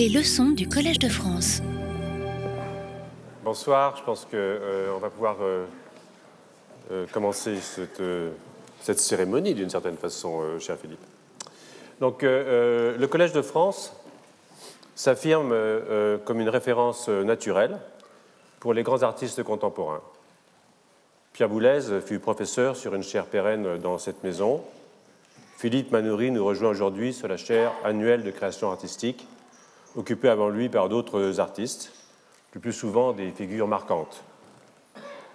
Les leçons du Collège de France. Bonsoir, je pense qu'on euh, va pouvoir euh, euh, commencer cette, cérémonie d'une certaine façon, cher Philippe. Donc, le Collège de France s'affirme comme une référence naturelle pour les grands artistes contemporains. Pierre Boulez fut professeur sur une chaire pérenne dans cette maison. Philippe Manoury nous rejoint aujourd'hui sur la chaire annuelle de création artistique, occupée avant lui par d'autres artistes, le plus souvent des figures marquantes.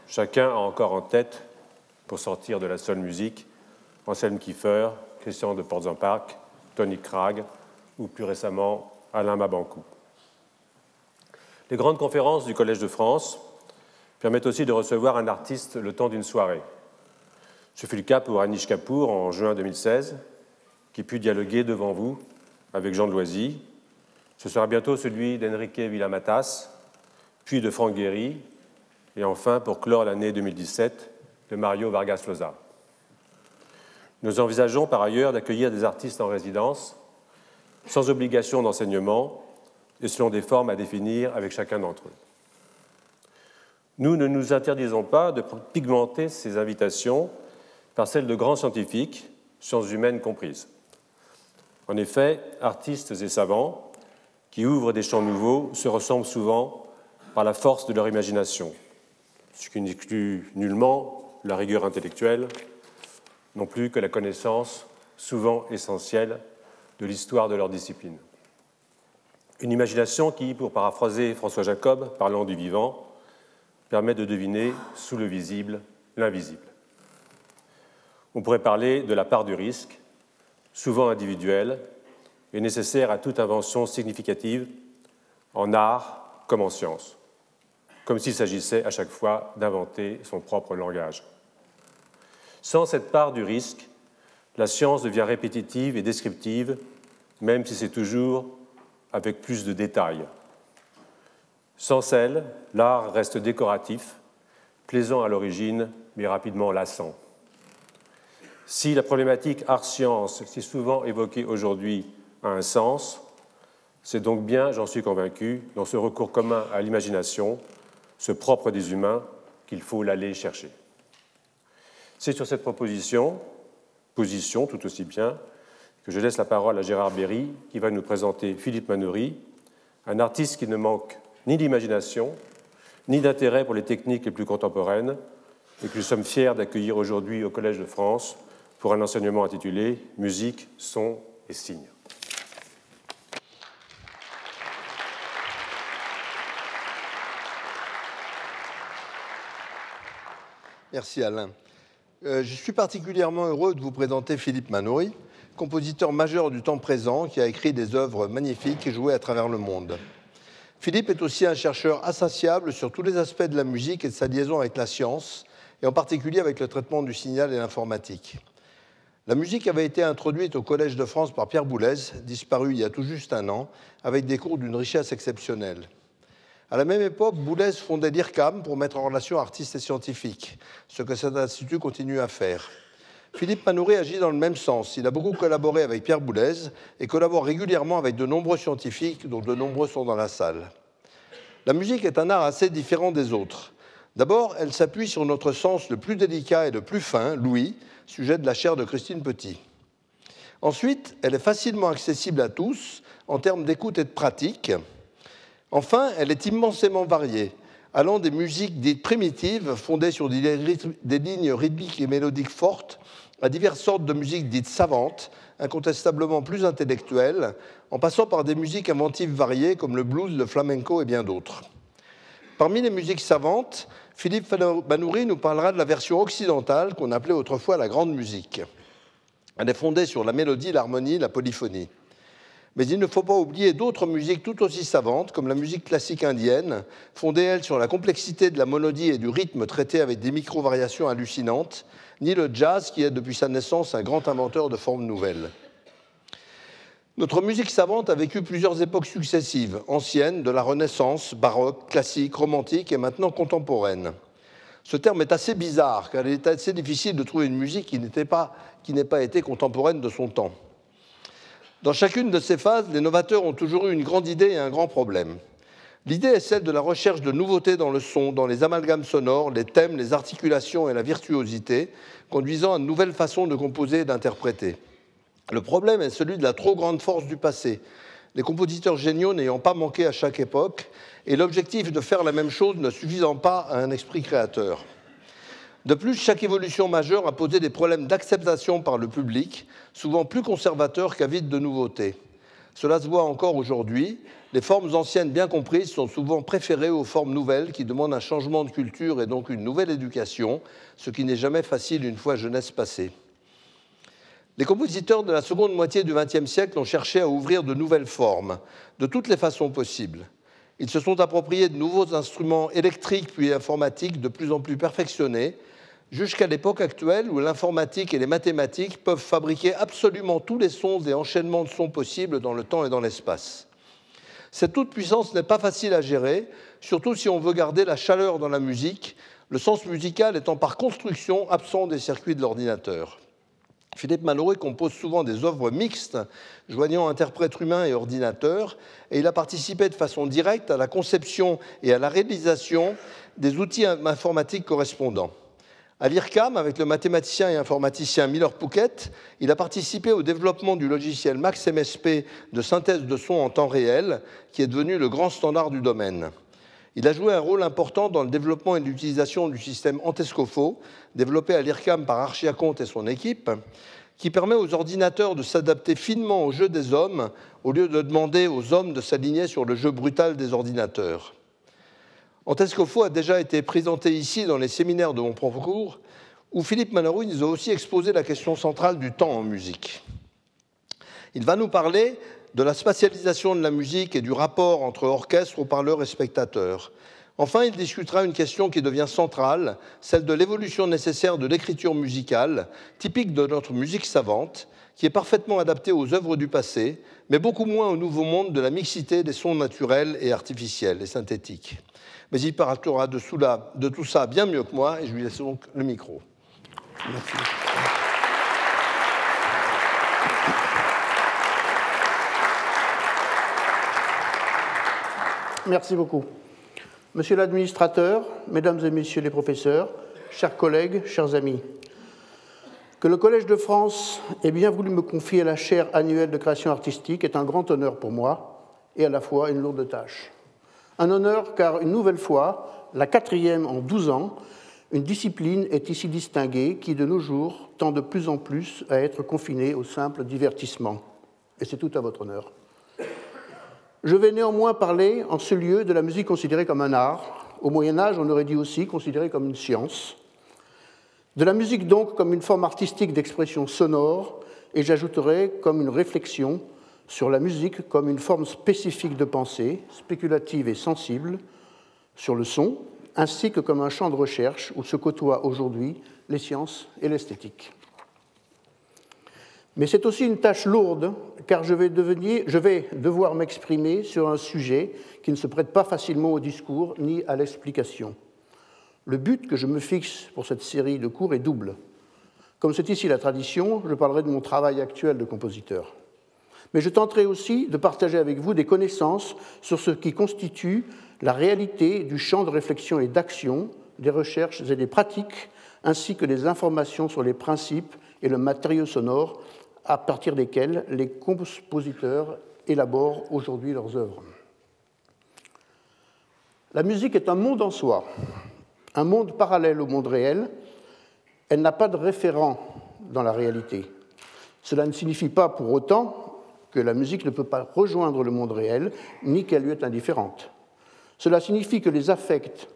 Chacun a encore en tête, pour sortir de la seule musique, Anselme Kiefer, Christian de Portzamparc, Tony Cragg ou plus récemment Alain Mabankou. Les grandes conférences du Collège de France permettent aussi de recevoir un artiste le temps d'une soirée. Ce fut le cas pour Anish Kapoor en juin 2016, qui put dialoguer devant vous avec Jean de Loisy. Ce sera bientôt celui d'Enrique Villamatas, puis de Franck Guéry, et enfin, pour clore l'année 2017, de Mario Vargas Llosa. Nous envisageons par ailleurs d'accueillir des artistes en résidence, sans obligation d'enseignement et selon des formes à définir avec chacun d'entre eux. Nous ne nous interdisons pas de pigmenter ces invitations par celles de grands scientifiques, sciences humaines comprises. En effet, artistes et savants qui ouvrent des champs nouveaux se ressemblent souvent par la force de leur imagination, ce qui n'exclut nullement la rigueur intellectuelle, non plus que la connaissance, souvent essentielle, de l'histoire de leur discipline. Une imagination qui, pour paraphraser François Jacob, parlant du vivant, permet de deviner sous le visible l'invisible. On pourrait parler de la part du risque, souvent individuelle, et nécessaire à toute invention significative, en art comme en science comme s'il s'agissait à chaque fois d'inventer son propre langage. Sans cette part du risque, la science devient répétitive et descriptive, même si c'est toujours avec plus de détails. Sans celle, l'art reste décoratif, plaisant à l'origine, mais rapidement lassant. Si la problématique art-science, si souvent évoquée aujourd'hui, a un sens, c'est donc bien, j'en suis convaincu, dans ce recours commun à l'imagination ce propre des humains, qu'il faut l'aller chercher. C'est sur cette proposition, position tout aussi bien, que je laisse la parole à Gérard Berry, qui va nous présenter Philippe Manoury, un artiste qui ne manque ni d'imagination, ni d'intérêt pour les techniques les plus contemporaines, et que nous sommes fiers d'accueillir aujourd'hui au Collège de France pour un enseignement intitulé Musique, son et signes. Merci Alain. Euh, je suis particulièrement heureux de vous présenter Philippe Manoury, compositeur majeur du temps présent qui a écrit des œuvres magnifiques et jouées à travers le monde. Philippe est aussi un chercheur insatiable sur tous les aspects de la musique et de sa liaison avec la science, et en particulier avec le traitement du signal et l'informatique. La musique avait été introduite au Collège de France par Pierre Boulez, disparu il y a tout juste un an, avec des cours d'une richesse exceptionnelle. À la même époque, Boulez fondait l'IRCAM pour mettre en relation artistes et scientifiques, ce que cet institut continue à faire. Philippe Manoury agit dans le même sens. Il a beaucoup collaboré avec Pierre Boulez et collabore régulièrement avec de nombreux scientifiques, dont de nombreux sont dans la salle. La musique est un art assez différent des autres. D'abord, elle s'appuie sur notre sens le plus délicat et le plus fin, l'ouïe, sujet de la chaire de Christine Petit. Ensuite, elle est facilement accessible à tous en termes d'écoute et de pratique. Enfin, elle est immensément variée, allant des musiques dites primitives, fondées sur des, lignes rythmiques et mélodiques fortes, à diverses sortes de musiques dites savantes, incontestablement plus intellectuelles, en passant par des musiques inventives variées comme le blues, le flamenco et bien d'autres. Parmi les musiques savantes, Philippe Banouri nous parlera de la version occidentale qu'on appelait autrefois la grande musique. Elle est fondée sur la mélodie, l'harmonie, la polyphonie. Mais il ne faut pas oublier d'autres musiques tout aussi savantes, comme la musique classique indienne, fondée, elle, sur la complexité de la monodie et du rythme traité avec des micro-variations hallucinantes, ni le jazz, qui est depuis sa naissance un grand inventeur de formes nouvelles. Notre musique savante a vécu plusieurs époques successives, anciennes, de la Renaissance, baroque, classique, romantique et maintenant contemporaine. Ce terme est assez bizarre, car il est assez difficile de trouver une musique qui n'ait pas, pas été contemporaine de son temps. Dans chacune de ces phases, les novateurs ont toujours eu une grande idée et un grand problème. L'idée est celle de la recherche de nouveautés dans le son, dans les amalgames sonores, les thèmes, les articulations et la virtuosité, conduisant à de nouvelles façons de composer et d'interpréter. Le problème est celui de la trop grande force du passé, les compositeurs géniaux n'ayant pas manqué à chaque époque, et l'objectif de faire la même chose ne suffisant pas à un esprit créateur. De plus, chaque évolution majeure a posé des problèmes d'acceptation par le public, souvent plus conservateurs qu'avides de nouveautés. Cela se voit encore aujourd'hui. Les formes anciennes bien comprises sont souvent préférées aux formes nouvelles qui demandent un changement de culture et donc une nouvelle éducation, ce qui n'est jamais facile une fois jeunesse passée. Les compositeurs de la seconde moitié du XXe siècle ont cherché à ouvrir de nouvelles formes, de toutes les façons possibles. Ils se sont appropriés de nouveaux instruments électriques puis informatiques de plus en plus perfectionnés, jusqu'à l'époque actuelle où l'informatique et les mathématiques peuvent fabriquer absolument tous les sons et enchaînements de sons possibles dans le temps et dans l'espace. Cette toute-puissance n'est pas facile à gérer, surtout si on veut garder la chaleur dans la musique, le sens musical étant par construction absent des circuits de l'ordinateur. Philippe Mallory compose souvent des œuvres mixtes, joignant interprètes humains et ordinateurs, et il a participé de façon directe à la conception et à la réalisation des outils informatiques correspondants. À l'IRCAM, avec le mathématicien et informaticien Miller Pouquet, il a participé au développement du logiciel Max MSP de synthèse de son en temps réel, qui est devenu le grand standard du domaine. Il a joué un rôle important dans le développement et l'utilisation du système Antescofo, développé à l'IRCAM par Archiaconte et son équipe, qui permet aux ordinateurs de s'adapter finement au jeu des hommes au lieu de demander aux hommes de s'aligner sur le jeu brutal des ordinateurs. Antescofo a déjà été présenté ici dans les séminaires de mon propre cours, où Philippe Manarouille nous a aussi exposé la question centrale du temps en musique. Il va nous parler de la spatialisation de la musique et du rapport entre orchestre, haut-parleurs et spectateurs. Enfin, il discutera une question qui devient centrale, celle de l'évolution nécessaire de l'écriture musicale, typique de notre musique savante, qui est parfaitement adaptée aux œuvres du passé, mais beaucoup moins au nouveau monde de la mixité des sons naturels et artificiels et synthétiques mais il parlera de, de tout ça bien mieux que moi, et je lui laisse donc le micro. Merci. Merci beaucoup. Monsieur l'administrateur, mesdames et messieurs les professeurs, chers collègues, chers amis, que le Collège de France ait bien voulu me confier la chaire annuelle de création artistique est un grand honneur pour moi et à la fois une lourde tâche. Un honneur car, une nouvelle fois, la quatrième en douze ans, une discipline est ici distinguée qui, de nos jours, tend de plus en plus à être confinée au simple divertissement. Et c'est tout à votre honneur. Je vais néanmoins parler en ce lieu de la musique considérée comme un art. Au Moyen Âge, on aurait dit aussi considérée comme une science. De la musique donc comme une forme artistique d'expression sonore, et j'ajouterai comme une réflexion sur la musique comme une forme spécifique de pensée, spéculative et sensible, sur le son, ainsi que comme un champ de recherche où se côtoient aujourd'hui les sciences et l'esthétique. Mais c'est aussi une tâche lourde, car je vais, devoir m'exprimer sur un sujet qui ne se prête pas facilement au discours ni à l'explication. Le but que je me fixe pour cette série de cours est double. Comme c'est ici la tradition, je parlerai de mon travail actuel de compositeur mais je tenterai aussi de partager avec vous des connaissances sur ce qui constitue la réalité du champ de réflexion et d'action, des recherches et des pratiques, ainsi que des informations sur les principes et le matériau sonore à partir desquels les compositeurs élaborent aujourd'hui leurs œuvres. La musique est un monde en soi, un monde parallèle au monde réel. Elle n'a pas de référent dans la réalité. Cela ne signifie pas pour autant que la musique ne peut pas rejoindre le monde réel, ni qu'elle lui est indifférente. Cela signifie que les affects,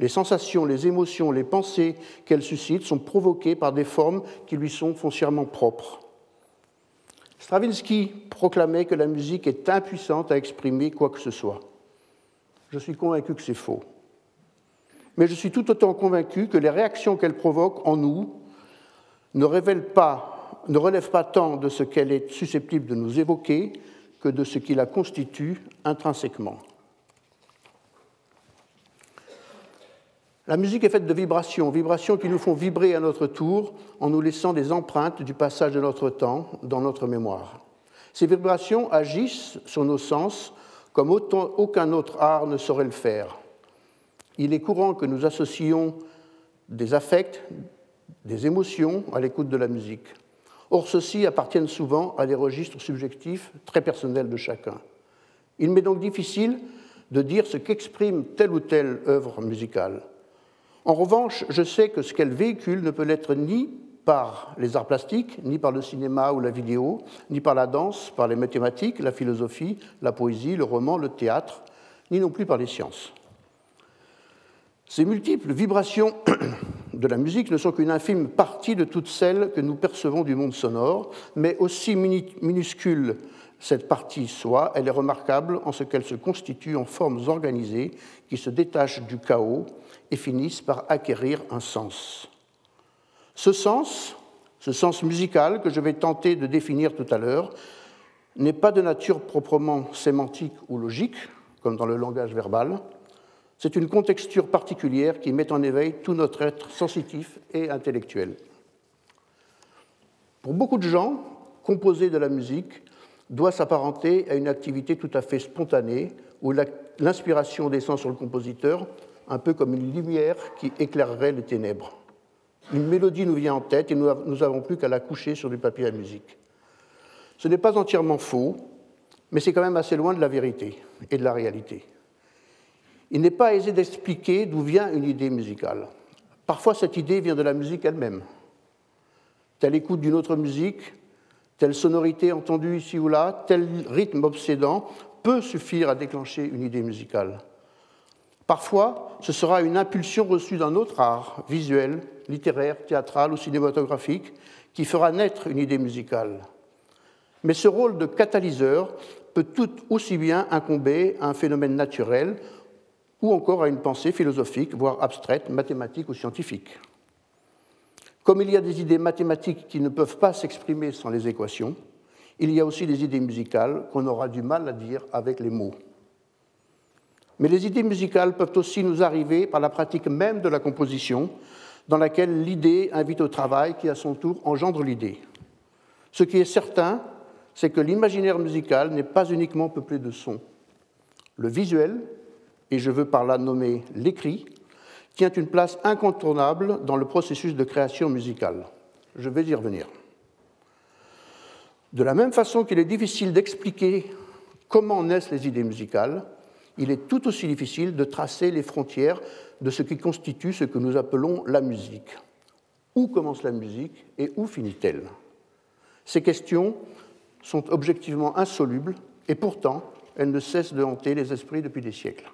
les sensations, les émotions, les pensées qu'elle suscite sont provoquées par des formes qui lui sont foncièrement propres. Stravinsky proclamait que la musique est impuissante à exprimer quoi que ce soit. Je suis convaincu que c'est faux. Mais je suis tout autant convaincu que les réactions qu'elle provoque en nous ne révèlent pas ne relève pas tant de ce qu'elle est susceptible de nous évoquer que de ce qui la constitue intrinsèquement. La musique est faite de vibrations, vibrations qui nous font vibrer à notre tour en nous laissant des empreintes du passage de notre temps dans notre mémoire. Ces vibrations agissent sur nos sens comme aucun autre art ne saurait le faire. Il est courant que nous associons des affects, des émotions à l'écoute de la musique. Or, ceux-ci appartiennent souvent à des registres subjectifs très personnels de chacun. Il m'est donc difficile de dire ce qu'exprime telle ou telle œuvre musicale. En revanche, je sais que ce qu'elle véhicule ne peut l'être ni par les arts plastiques, ni par le cinéma ou la vidéo, ni par la danse, par les mathématiques, la philosophie, la poésie, le roman, le théâtre, ni non plus par les sciences. Ces multiples vibrations de la musique ne sont qu'une infime partie de toutes celles que nous percevons du monde sonore, mais aussi minuscule cette partie soit, elle est remarquable en ce qu'elle se constitue en formes organisées qui se détachent du chaos et finissent par acquérir un sens. Ce sens, ce sens musical que je vais tenter de définir tout à l'heure, n'est pas de nature proprement sémantique ou logique, comme dans le langage verbal, c'est une contexture particulière qui met en éveil tout notre être sensitif et intellectuel. Pour beaucoup de gens, composer de la musique doit s'apparenter à une activité tout à fait spontanée où l'inspiration descend sur le compositeur un peu comme une lumière qui éclairerait les ténèbres. Une mélodie nous vient en tête et nous n'avons plus qu'à la coucher sur du papier à musique. Ce n'est pas entièrement faux, mais c'est quand même assez loin de la vérité et de la réalité. Il n'est pas aisé d'expliquer d'où vient une idée musicale. Parfois, cette idée vient de la musique elle-même. Telle écoute d'une autre musique, telle sonorité entendue ici ou là, tel rythme obsédant peut suffire à déclencher une idée musicale. Parfois, ce sera une impulsion reçue d'un autre art, visuel, littéraire, théâtral ou cinématographique, qui fera naître une idée musicale. Mais ce rôle de catalyseur peut tout aussi bien incomber à un phénomène naturel ou encore à une pensée philosophique, voire abstraite, mathématique ou scientifique. Comme il y a des idées mathématiques qui ne peuvent pas s'exprimer sans les équations, il y a aussi des idées musicales qu'on aura du mal à dire avec les mots. Mais les idées musicales peuvent aussi nous arriver par la pratique même de la composition, dans laquelle l'idée invite au travail qui, à son tour, engendre l'idée. Ce qui est certain, c'est que l'imaginaire musical n'est pas uniquement peuplé de sons. Le visuel, et je veux par là nommer l'écrit, tient une place incontournable dans le processus de création musicale. Je vais y revenir. De la même façon qu'il est difficile d'expliquer comment naissent les idées musicales, il est tout aussi difficile de tracer les frontières de ce qui constitue ce que nous appelons la musique. Où commence la musique et où finit-elle? Ces questions sont objectivement insolubles et pourtant elles ne cessent de hanter les esprits depuis des siècles.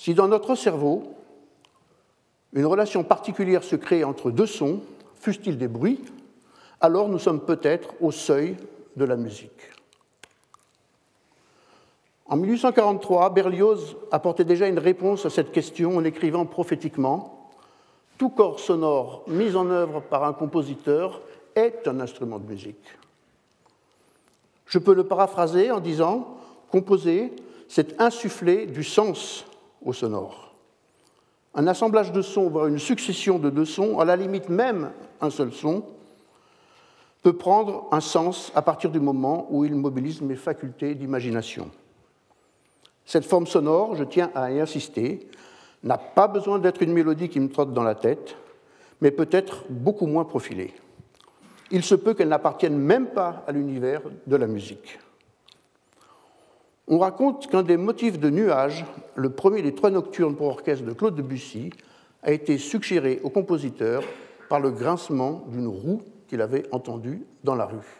Si dans notre cerveau, une relation particulière se crée entre deux sons, fussent-ils des bruits, alors nous sommes peut-être au seuil de la musique. En 1843, Berlioz apportait déjà une réponse à cette question en écrivant prophétiquement Tout corps sonore mis en œuvre par un compositeur est un instrument de musique. Je peux le paraphraser en disant Composer, c'est insuffler du sens au sonore. Un assemblage de sons, voire une succession de deux sons, à la limite même un seul son, peut prendre un sens à partir du moment où il mobilise mes facultés d'imagination. Cette forme sonore, je tiens à y insister, n'a pas besoin d'être une mélodie qui me trotte dans la tête, mais peut être beaucoup moins profilée. Il se peut qu'elle n'appartienne même pas à l'univers de la musique. On raconte qu'un des motifs de nuages, le premier des trois nocturnes pour orchestre de Claude Debussy, a été suggéré au compositeur par le grincement d'une roue qu'il avait entendue dans la rue.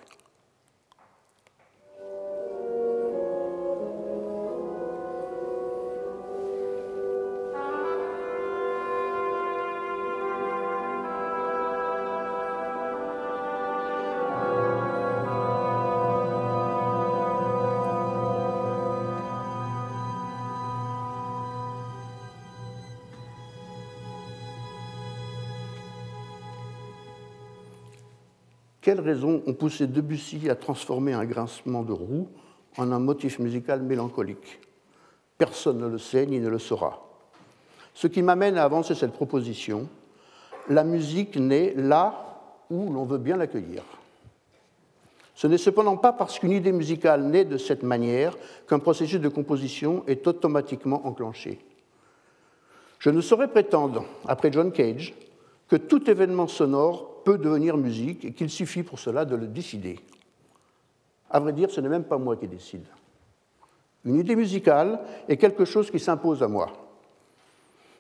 Quelles raisons ont poussé Debussy à transformer un grincement de roue en un motif musical mélancolique? Personne ne le sait ni ne le saura. Ce qui m'amène à avancer cette proposition, la musique naît là où l'on veut bien l'accueillir. Ce n'est cependant pas parce qu'une idée musicale naît de cette manière qu'un processus de composition est automatiquement enclenché. Je ne saurais prétendre, après John Cage, que tout événement sonore peut devenir musique et qu'il suffit pour cela de le décider. À vrai dire, ce n'est même pas moi qui décide. Une idée musicale est quelque chose qui s'impose à moi.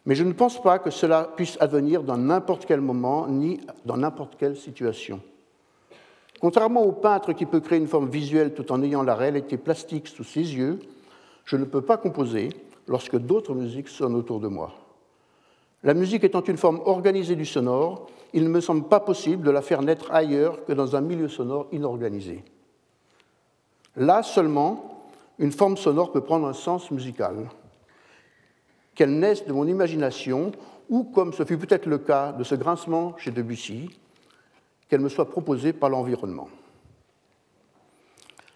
Mais je ne pense pas que cela puisse advenir dans n'importe quel moment ni dans n'importe quelle situation. Contrairement au peintre qui peut créer une forme visuelle tout en ayant la réalité plastique sous ses yeux, je ne peux pas composer lorsque d'autres musiques sonnent autour de moi. La musique étant une forme organisée du sonore, il ne me semble pas possible de la faire naître ailleurs que dans un milieu sonore inorganisé. Là seulement, une forme sonore peut prendre un sens musical, qu'elle naisse de mon imagination ou, comme ce fut peut-être le cas de ce grincement chez Debussy, qu'elle me soit proposée par l'environnement.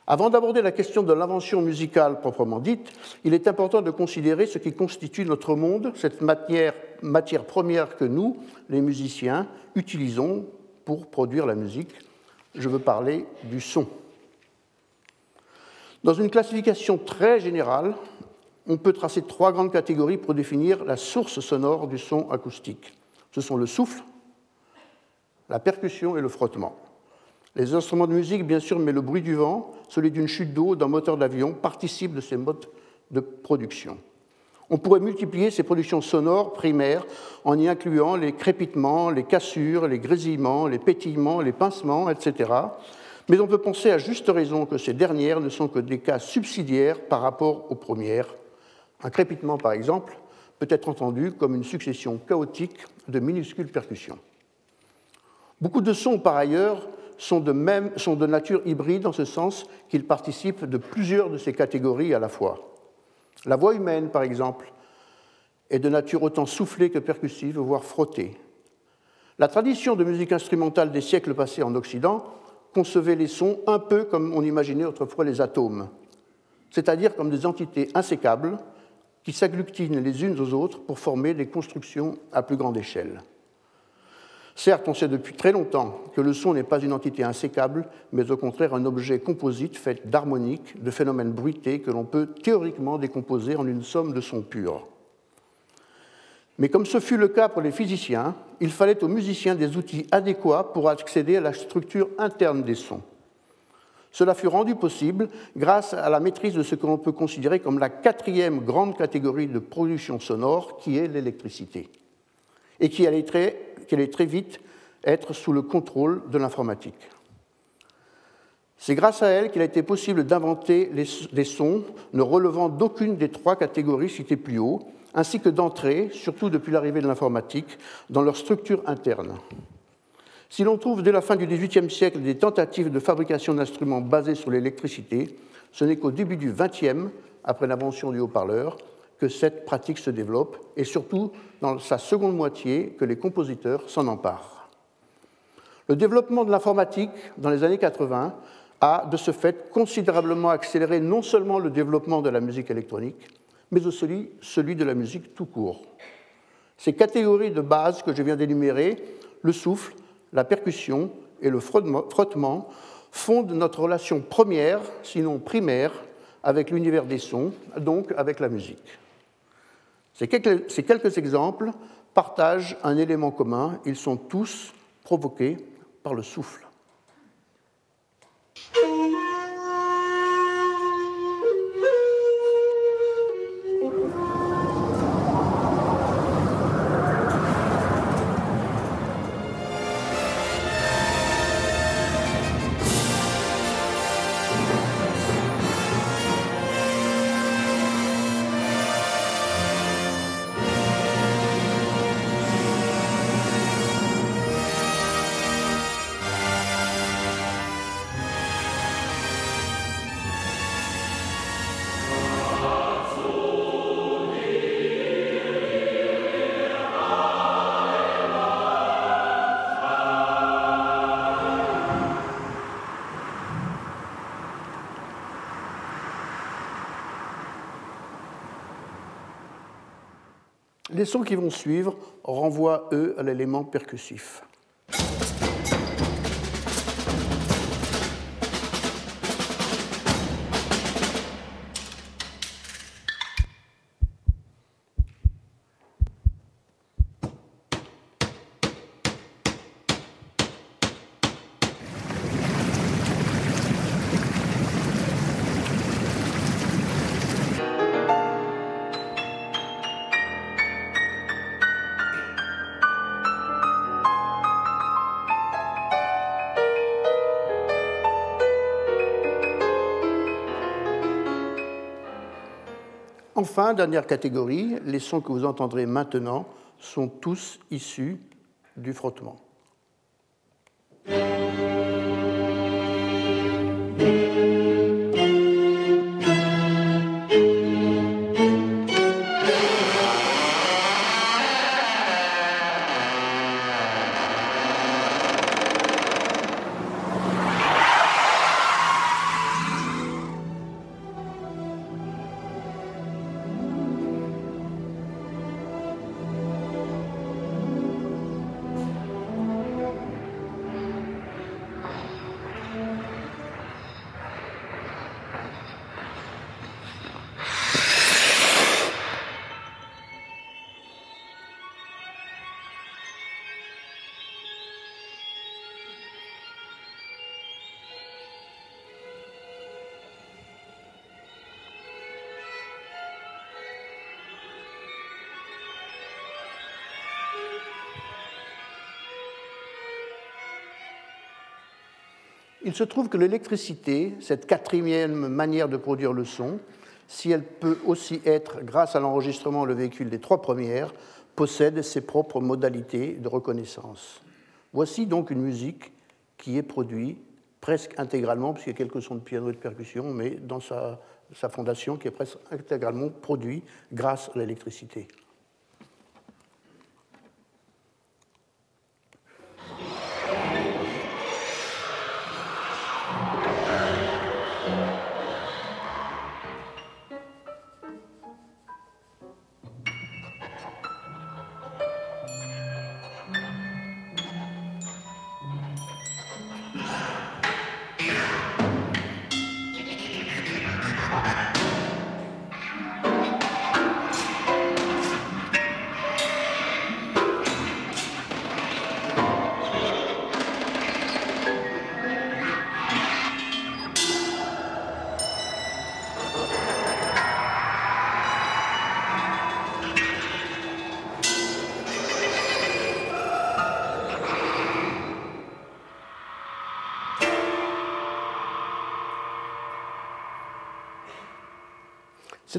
Avant d'aborder la question de l'invention musicale proprement dite, il est important de considérer ce qui constitue notre monde, cette matière, première que nous, les musiciens, utilisons pour produire la musique. Je veux parler du son. Dans une classification très générale, on peut tracer trois grandes catégories pour définir la source sonore du son acoustique. Ce sont le souffle, la percussion et le frottement. Les instruments de musique, bien sûr, mais le bruit du vent, celui d'une chute d'eau, d'un moteur d'avion, participent de ces modes de production. On pourrait multiplier ces productions sonores primaires en y incluant les crépitements, les cassures, les grésillements, les pétillements, les pincements, etc. Mais on peut penser à juste raison que ces dernières ne sont que des cas subsidiaires par rapport aux premières. Un crépitement, par exemple, peut être entendu comme une succession chaotique de minuscules percussions. Beaucoup de sons, par ailleurs, sont de, même, sont de nature hybride en ce sens qu'ils participent de plusieurs de ces catégories à la fois. La voix humaine, par exemple, est de nature autant soufflée que percussive, voire frottée. La tradition de musique instrumentale des siècles passés en Occident concevait les sons un peu comme on imaginait autrefois les atomes, c'est-à-dire comme des entités insécables qui s'agglutinent les unes aux autres pour former des constructions à plus grande échelle. Certes, on sait depuis très longtemps que le son n'est pas une entité insécable, mais au contraire un objet composite fait d'harmoniques, de phénomènes bruités que l'on peut théoriquement décomposer en une somme de sons purs. Mais comme ce fut le cas pour les physiciens, il fallait aux musiciens des outils adéquats pour accéder à la structure interne des sons. Cela fut rendu possible grâce à la maîtrise de ce que l'on peut considérer comme la quatrième grande catégorie de production sonore, qui est l'électricité, et qui allait très qu'elle allait très vite être sous le contrôle de l'informatique. C'est grâce à elle qu'il a été possible d'inventer des sons ne relevant d'aucune des trois catégories citées plus haut, ainsi que d'entrer, surtout depuis l'arrivée de l'informatique, dans leur structure interne. Si l'on trouve dès la fin du XVIIIe siècle des tentatives de fabrication d'instruments basés sur l'électricité, ce n'est qu'au début du XXe, après l'invention du haut-parleur, que cette pratique se développe, et surtout dans sa seconde moitié que les compositeurs s'en emparent. Le développement de l'informatique dans les années 80 a, de ce fait, considérablement accéléré non seulement le développement de la musique électronique, mais aussi celui de la musique tout court. Ces catégories de base que je viens d'énumérer, le souffle, la percussion et le frottement, fondent notre relation première, sinon primaire, avec l'univers des sons, donc avec la musique. Ces quelques, exemples partagent un élément commun, ils sont tous provoqués par le souffle. Les sons qui vont suivre renvoient, eux, à l'élément percussif. Dernière catégorie, les sons que vous entendrez maintenant sont tous issus du frottement. Il se trouve que l'électricité, cette quatrième manière de produire le son, si elle peut aussi être, grâce à l'enregistrement, le véhicule des trois premières, possède ses propres modalités de reconnaissance. Voici donc une musique qui est produite presque intégralement, puisqu'il y a quelques sons de piano et de percussion, mais dans sa, sa fondation qui est presque intégralement produite grâce à l'électricité.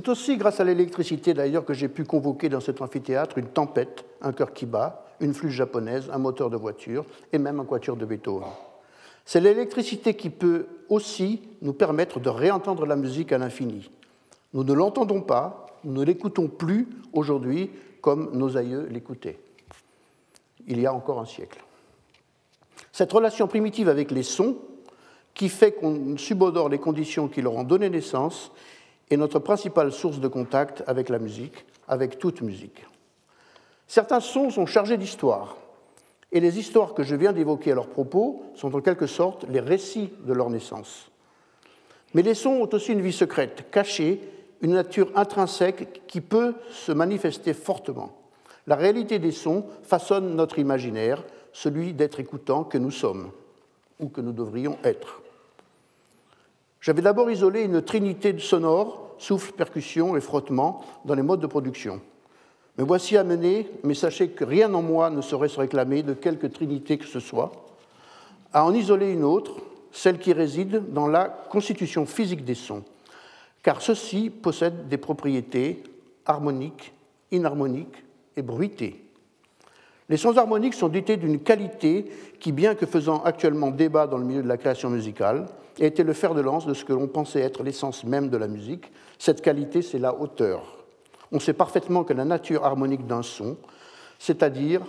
C'est aussi grâce à l'électricité d'ailleurs que j'ai pu convoquer dans cet amphithéâtre une tempête, un cœur qui bat, une flûte japonaise, un moteur de voiture et même un quatuor de Beethoven. C'est l'électricité qui peut aussi nous permettre de réentendre la musique à l'infini. Nous ne l'entendons pas, nous ne l'écoutons plus aujourd'hui comme nos aïeux l'écoutaient, il y a encore un siècle. Cette relation primitive avec les sons, qui fait qu'on subodore les conditions qui leur ont donné naissance, est notre principale source de contact avec la musique, avec toute musique. Certains sons sont chargés d'histoire, et les histoires que je viens d'évoquer à leur propos sont en quelque sorte les récits de leur naissance. Mais les sons ont aussi une vie secrète, cachée, une nature intrinsèque qui peut se manifester fortement. La réalité des sons façonne notre imaginaire, celui d'être écoutant que nous sommes, ou que nous devrions être. J'avais d'abord isolé une trinité de sonores, souffle, percussion et frottement, dans les modes de production. Me voici amené, mais sachez que rien en moi ne saurait se réclamer de quelque trinité que ce soit, à en isoler une autre, celle qui réside dans la constitution physique des sons, car ceux-ci possèdent des propriétés harmoniques, inharmoniques et bruitées. Les sons harmoniques sont dotés d'une qualité qui, bien que faisant actuellement débat dans le milieu de la création musicale, été le fer de lance de ce que l'on pensait être l'essence même de la musique. Cette qualité, c'est la hauteur. On sait parfaitement que la nature harmonique d'un son, c'est-à-dire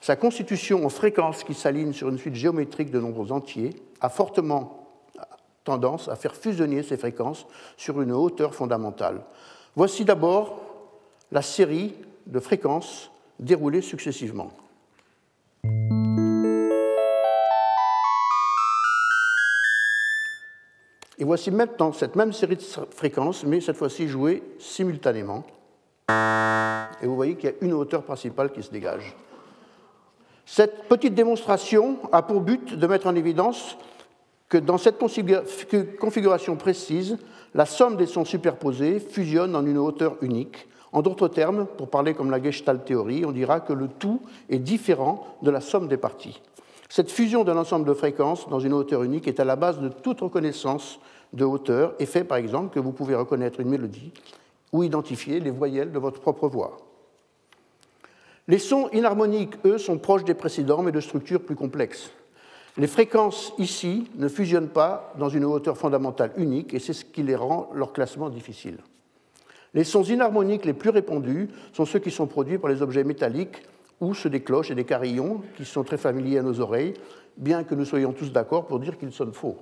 sa constitution en fréquences qui s'alignent sur une suite géométrique de nombres entiers, a fortement tendance à faire fusionner ces fréquences sur une hauteur fondamentale. Voici d'abord la série de fréquences déroulées successivement. Et voici maintenant cette même série de fréquences, mais cette fois-ci jouée simultanément. Et vous voyez qu'il y a une hauteur principale qui se dégage. Cette petite démonstration a pour but de mettre en évidence que dans cette configuration précise, la somme des sons superposés fusionne en une hauteur unique. En d'autres termes, pour parler comme la Gestalt théorie, on dira que le tout est différent de la somme des parties. Cette fusion d'un ensemble de fréquences dans une hauteur unique est à la base de toute reconnaissance de hauteur et fait par exemple que vous pouvez reconnaître une mélodie ou identifier les voyelles de votre propre voix. Les sons inharmoniques, eux, sont proches des précédents, mais de structures plus complexes. Les fréquences ici ne fusionnent pas dans une hauteur fondamentale unique, et c'est ce qui les rend leur classement difficile. Les sons inharmoniques les plus répandus sont ceux qui sont produits par les objets métalliques ou ceux des cloches et des carillons, qui sont très familiers à nos oreilles, bien que nous soyons tous d'accord pour dire qu'ils sonnent faux.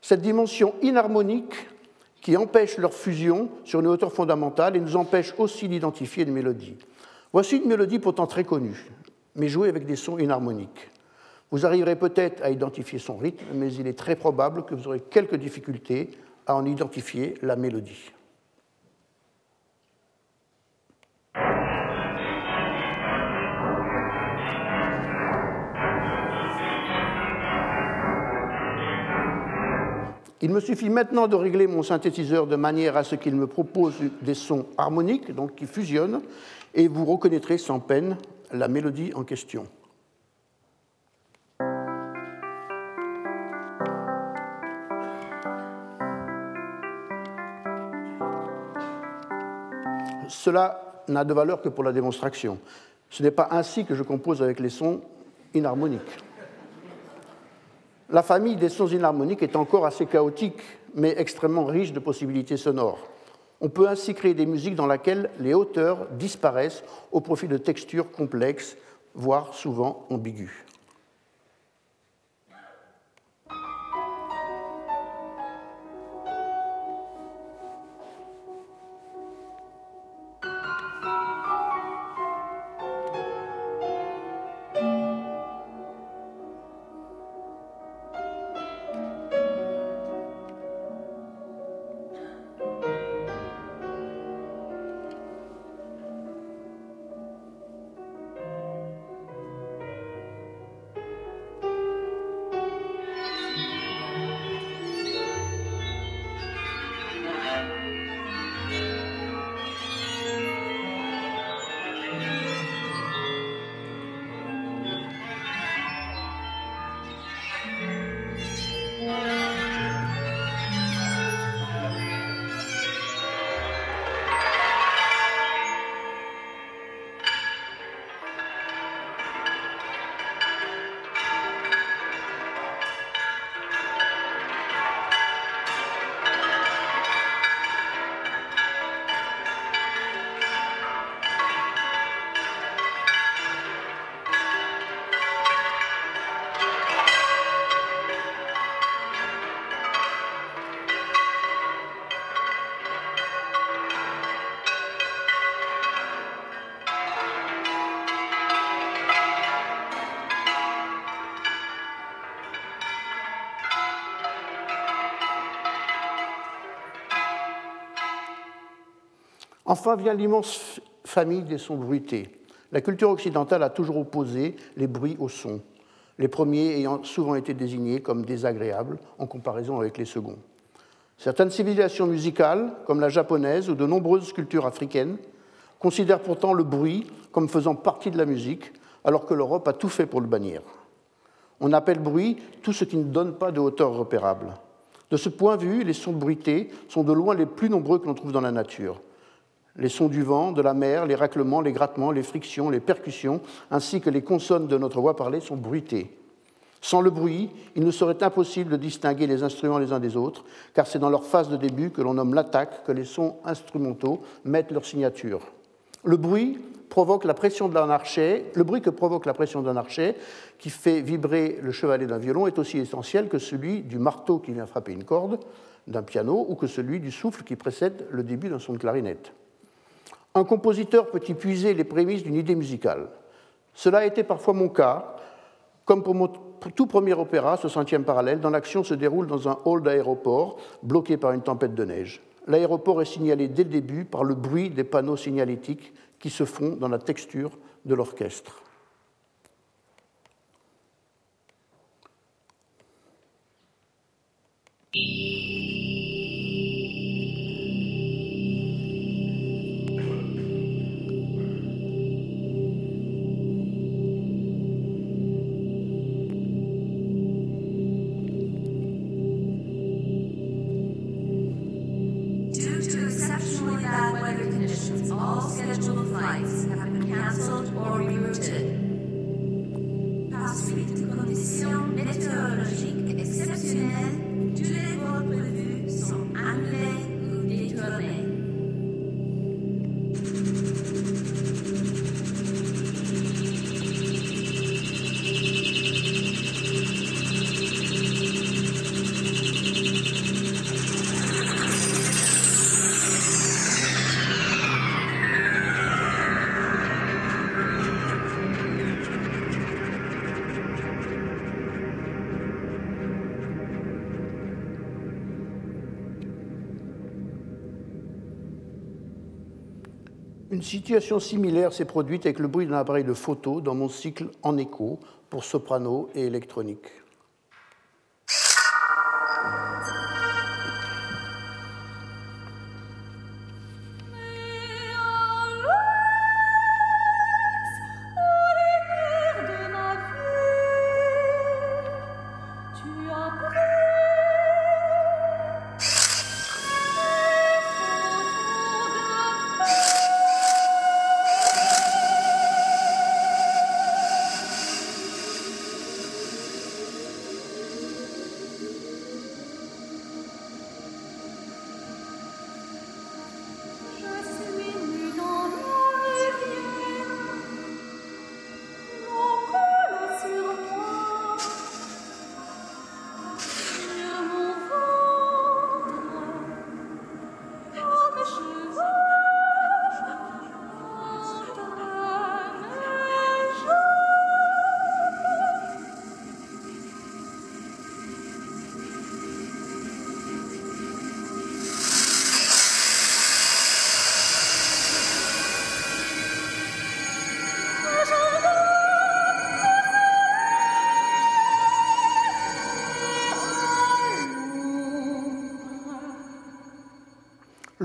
Cette dimension inharmonique qui empêche leur fusion sur une hauteur fondamentale et nous empêche aussi d'identifier une mélodie. Voici une mélodie pourtant très connue, mais jouée avec des sons inharmoniques. Vous arriverez peut-être à identifier son rythme, mais il est très probable que vous aurez quelques difficultés à en identifier la mélodie. Il me suffit maintenant de régler mon synthétiseur de manière à ce qu'il me propose des sons harmoniques, donc qui fusionnent, et vous reconnaîtrez sans peine la mélodie en question. Cela n'a de valeur que pour la démonstration. Ce n'est pas ainsi que je compose avec les sons inharmoniques. La famille des sons inharmoniques est encore assez chaotique, mais extrêmement riche de possibilités sonores. On peut ainsi créer des musiques dans lesquelles les hauteurs disparaissent au profit de textures complexes, voire souvent ambiguës. Enfin vient l'immense famille des sons bruités. La culture occidentale a toujours opposé les bruits aux sons, les premiers ayant souvent été désignés comme désagréables en comparaison avec les seconds. Certaines civilisations musicales, comme la japonaise ou de nombreuses cultures africaines, considèrent pourtant le bruit comme faisant partie de la musique, alors que l'Europe a tout fait pour le bannir. On appelle bruit tout ce qui ne donne pas de hauteur repérable. De ce point de vue, les sons bruités sont de loin les plus nombreux que l'on trouve dans la nature les sons du vent, de la mer, les raclements, les grattements, les frictions, les percussions, ainsi que les consonnes de notre voix parlée sont bruitées. Sans le bruit, il nous serait impossible de distinguer les instruments les uns des autres, car c'est dans leur phase de début que l'on nomme l'attaque que les sons instrumentaux mettent leur signature. Le bruit provoque la pression d'un archet, le bruit que provoque la pression d'un archet qui fait vibrer le chevalet d'un violon est aussi essentiel que celui du marteau qui vient frapper une corde d'un piano ou que celui du souffle qui précède le début d'un son de clarinette. Un compositeur peut y puiser les prémices d'une idée musicale. Cela a été parfois mon cas, comme pour mon tout premier opéra, ce centième parallèle, dont l'action se déroule dans un hall d'aéroport bloqué par une tempête de neige. L'aéroport est signalé dès le début par le bruit des panneaux signalétiques qui se font dans la texture de l'orchestre. Cancelled or rerouted. Par suite conditions météorologiques exceptionnelles, Une situation similaire s'est produite avec le bruit d'un appareil de photo dans mon cycle en écho pour soprano et électronique.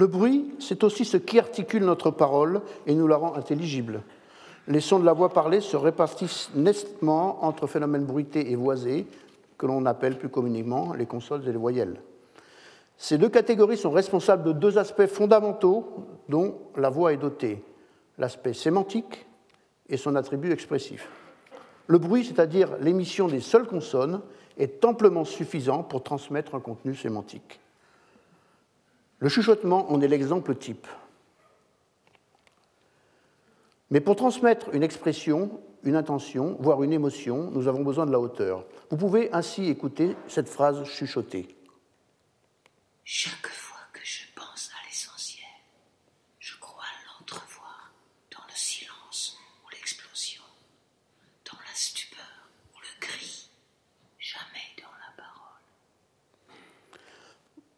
Le bruit, c'est aussi ce qui articule notre parole et nous la rend intelligible. Les sons de la voix parlée se répartissent nettement entre phénomènes bruités et voisés, que l'on appelle plus communément les consonnes et les voyelles. Ces deux catégories sont responsables de deux aspects fondamentaux dont la voix est dotée, l'aspect sémantique et son attribut expressif. Le bruit, c'est-à-dire l'émission des seules consonnes, est amplement suffisant pour transmettre un contenu sémantique. Le chuchotement en est l'exemple type. Mais pour transmettre une expression, une intention, voire une émotion, nous avons besoin de la hauteur. Vous pouvez ainsi écouter cette phrase chuchotée. Chaque fois que je pense à l'essentiel, je crois l'entrevoir dans le silence ou l'explosion, dans la stupeur ou le cri, jamais dans la parole.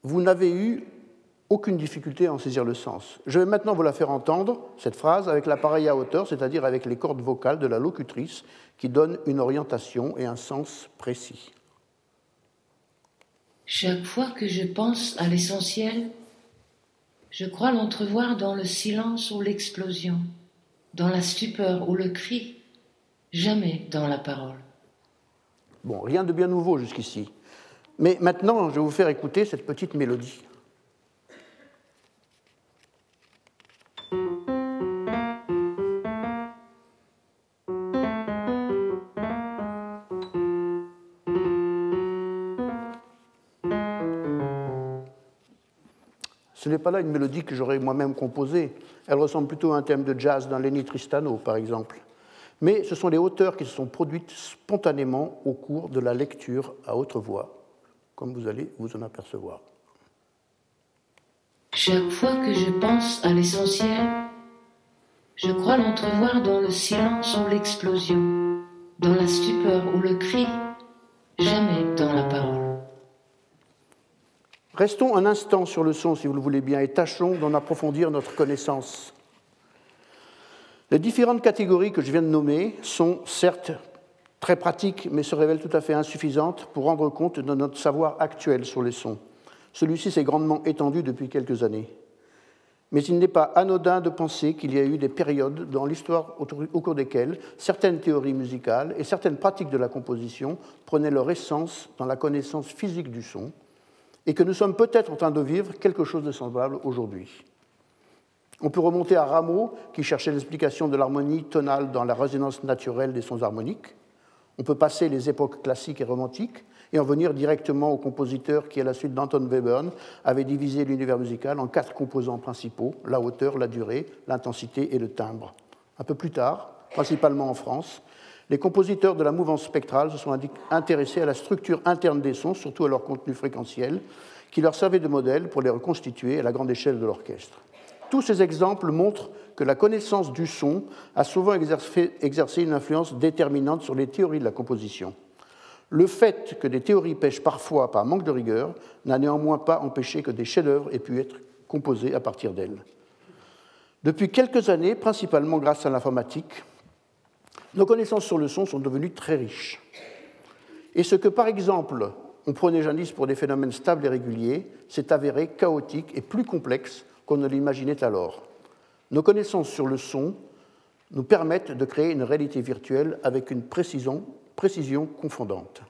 Vous n'avez eu aucune difficulté à en saisir le sens. Je vais maintenant vous la faire entendre, cette phrase, avec l'appareil à hauteur, c'est-à-dire avec les cordes vocales de la locutrice qui donnent une orientation et un sens précis. Chaque fois que je pense à l'essentiel, je crois l'entrevoir dans le silence ou l'explosion, dans la stupeur ou le cri, jamais dans la parole. Bon, rien de bien nouveau jusqu'ici. Mais maintenant, je vais vous faire écouter cette petite mélodie. N'est pas là une mélodie que j'aurais moi-même composée. Elle ressemble plutôt à un thème de jazz d'un Lenny Tristano, par exemple. Mais ce sont les hauteurs qui se sont produites spontanément au cours de la lecture à haute voix, comme vous allez vous en apercevoir. Chaque fois que je pense à l'essentiel, je crois l'entrevoir dans le silence ou l'explosion, dans la stupeur ou le cri, jamais dans la parole. Restons un instant sur le son, si vous le voulez bien, et tâchons d'en approfondir notre connaissance. Les différentes catégories que je viens de nommer sont certes très pratiques, mais se révèlent tout à fait insuffisantes pour rendre compte de notre savoir actuel sur les sons. Celui-ci s'est grandement étendu depuis quelques années. Mais il n'est pas anodin de penser qu'il y a eu des périodes dans l'histoire au cours desquelles certaines théories musicales et certaines pratiques de la composition prenaient leur essence dans la connaissance physique du son, et que nous sommes peut-être en train de vivre quelque chose de semblable aujourd'hui. On peut remonter à Rameau, qui cherchait l'explication de l'harmonie tonale dans la résonance naturelle des sons harmoniques. On peut passer les époques classiques et romantiques et en venir directement au compositeur qui, à la suite d'Anton Webern, avait divisé l'univers musical en quatre composants principaux la hauteur, la durée, l'intensité et le timbre. Un peu plus tard, principalement en France, les compositeurs de la mouvance spectrale se sont intéressés à la structure interne des sons, surtout à leur contenu fréquentiel, qui leur servait de modèle pour les reconstituer à la grande échelle de l'orchestre. Tous ces exemples montrent que la connaissance du son a souvent exercé une influence déterminante sur les théories de la composition. Le fait que des théories pêchent parfois par manque de rigueur n'a néanmoins pas empêché que des chefs-d'œuvre aient pu être composés à partir d'elles. Depuis quelques années, principalement grâce à l'informatique, nos connaissances sur le son sont devenues très riches. Et ce que, par exemple, on prenait jadis pour des phénomènes stables et réguliers s'est avéré chaotique et plus complexe qu'on ne l'imaginait alors. Nos connaissances sur le son nous permettent de créer une réalité virtuelle avec une précision, précision confondante.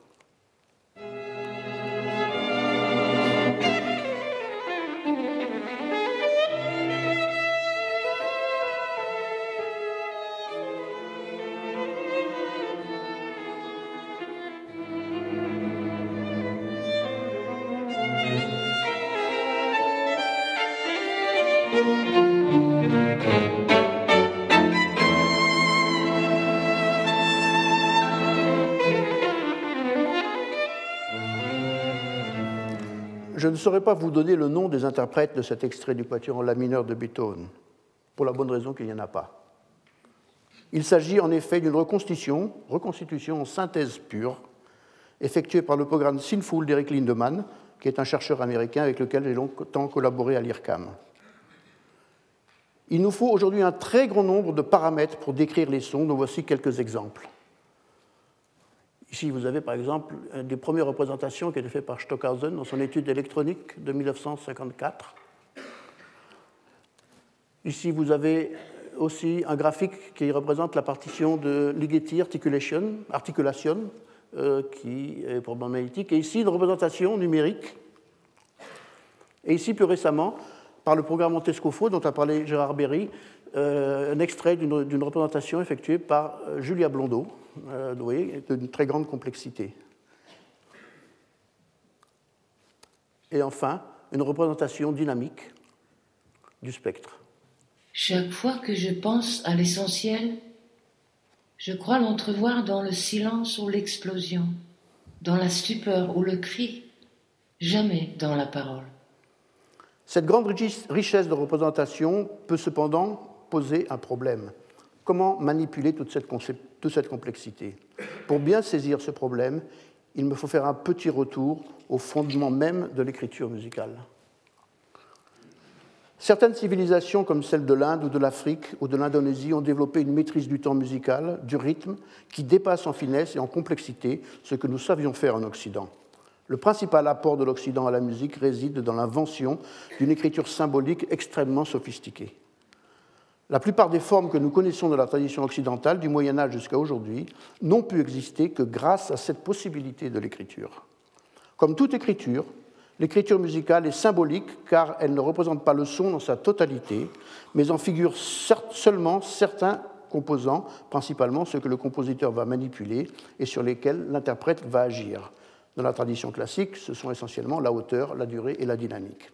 Saurais pas vous donner le nom des interprètes de cet extrait du quatuor en la mineur de Beethoven, pour la bonne raison qu'il n'y en a pas. Il s'agit en effet d'une reconstitution, reconstitution en synthèse pure, effectuée par le programme Sinful d'Eric Lindemann, qui est un chercheur américain avec lequel j'ai longtemps collaboré à l'IRCAM. Il nous faut aujourd'hui un très grand nombre de paramètres pour décrire les sons, dont voici quelques exemples. Ici, vous avez par exemple une des premières représentations qui a été par Stockhausen dans son étude électronique de 1954. Ici, vous avez aussi un graphique qui représente la partition de Ligeti Articulation, articulation euh, qui est pour magnétique. Et ici, une représentation numérique. Et ici, plus récemment, par le programme Montescofo dont a parlé Gérard Berry, un extrait d'une représentation effectuée par euh, Julia Blondeau, euh, d'une très grande complexité. Et enfin, une représentation dynamique du spectre. Chaque fois que je pense à l'essentiel, je crois l'entrevoir dans le silence ou l'explosion, dans la stupeur ou le cri, jamais dans la parole. Cette grande richesse de représentation peut cependant poser un problème. Comment manipuler toute cette, complexité? Pour bien saisir ce problème, il me faut faire un petit retour au fondement même de l'écriture musicale. Certaines civilisations, comme celle de l'Inde ou de l'Afrique ou de l'Indonésie, ont développé une maîtrise du temps musical, du rythme, qui dépasse en finesse et en complexité ce que nous savions faire en Occident. Le principal apport de l'Occident à la musique réside dans l'invention d'une écriture symbolique extrêmement sophistiquée. La plupart des formes que nous connaissons de la tradition occidentale, du Moyen Âge jusqu'à aujourd'hui, n'ont pu exister que grâce à cette possibilité de l'écriture. Comme toute écriture, l'écriture musicale est symbolique car elle ne représente pas le son dans sa totalité, mais en figure seulement certains composants, principalement ceux que le compositeur va manipuler et sur lesquels l'interprète va agir. Dans la tradition classique, ce sont essentiellement la hauteur, la durée et la dynamique.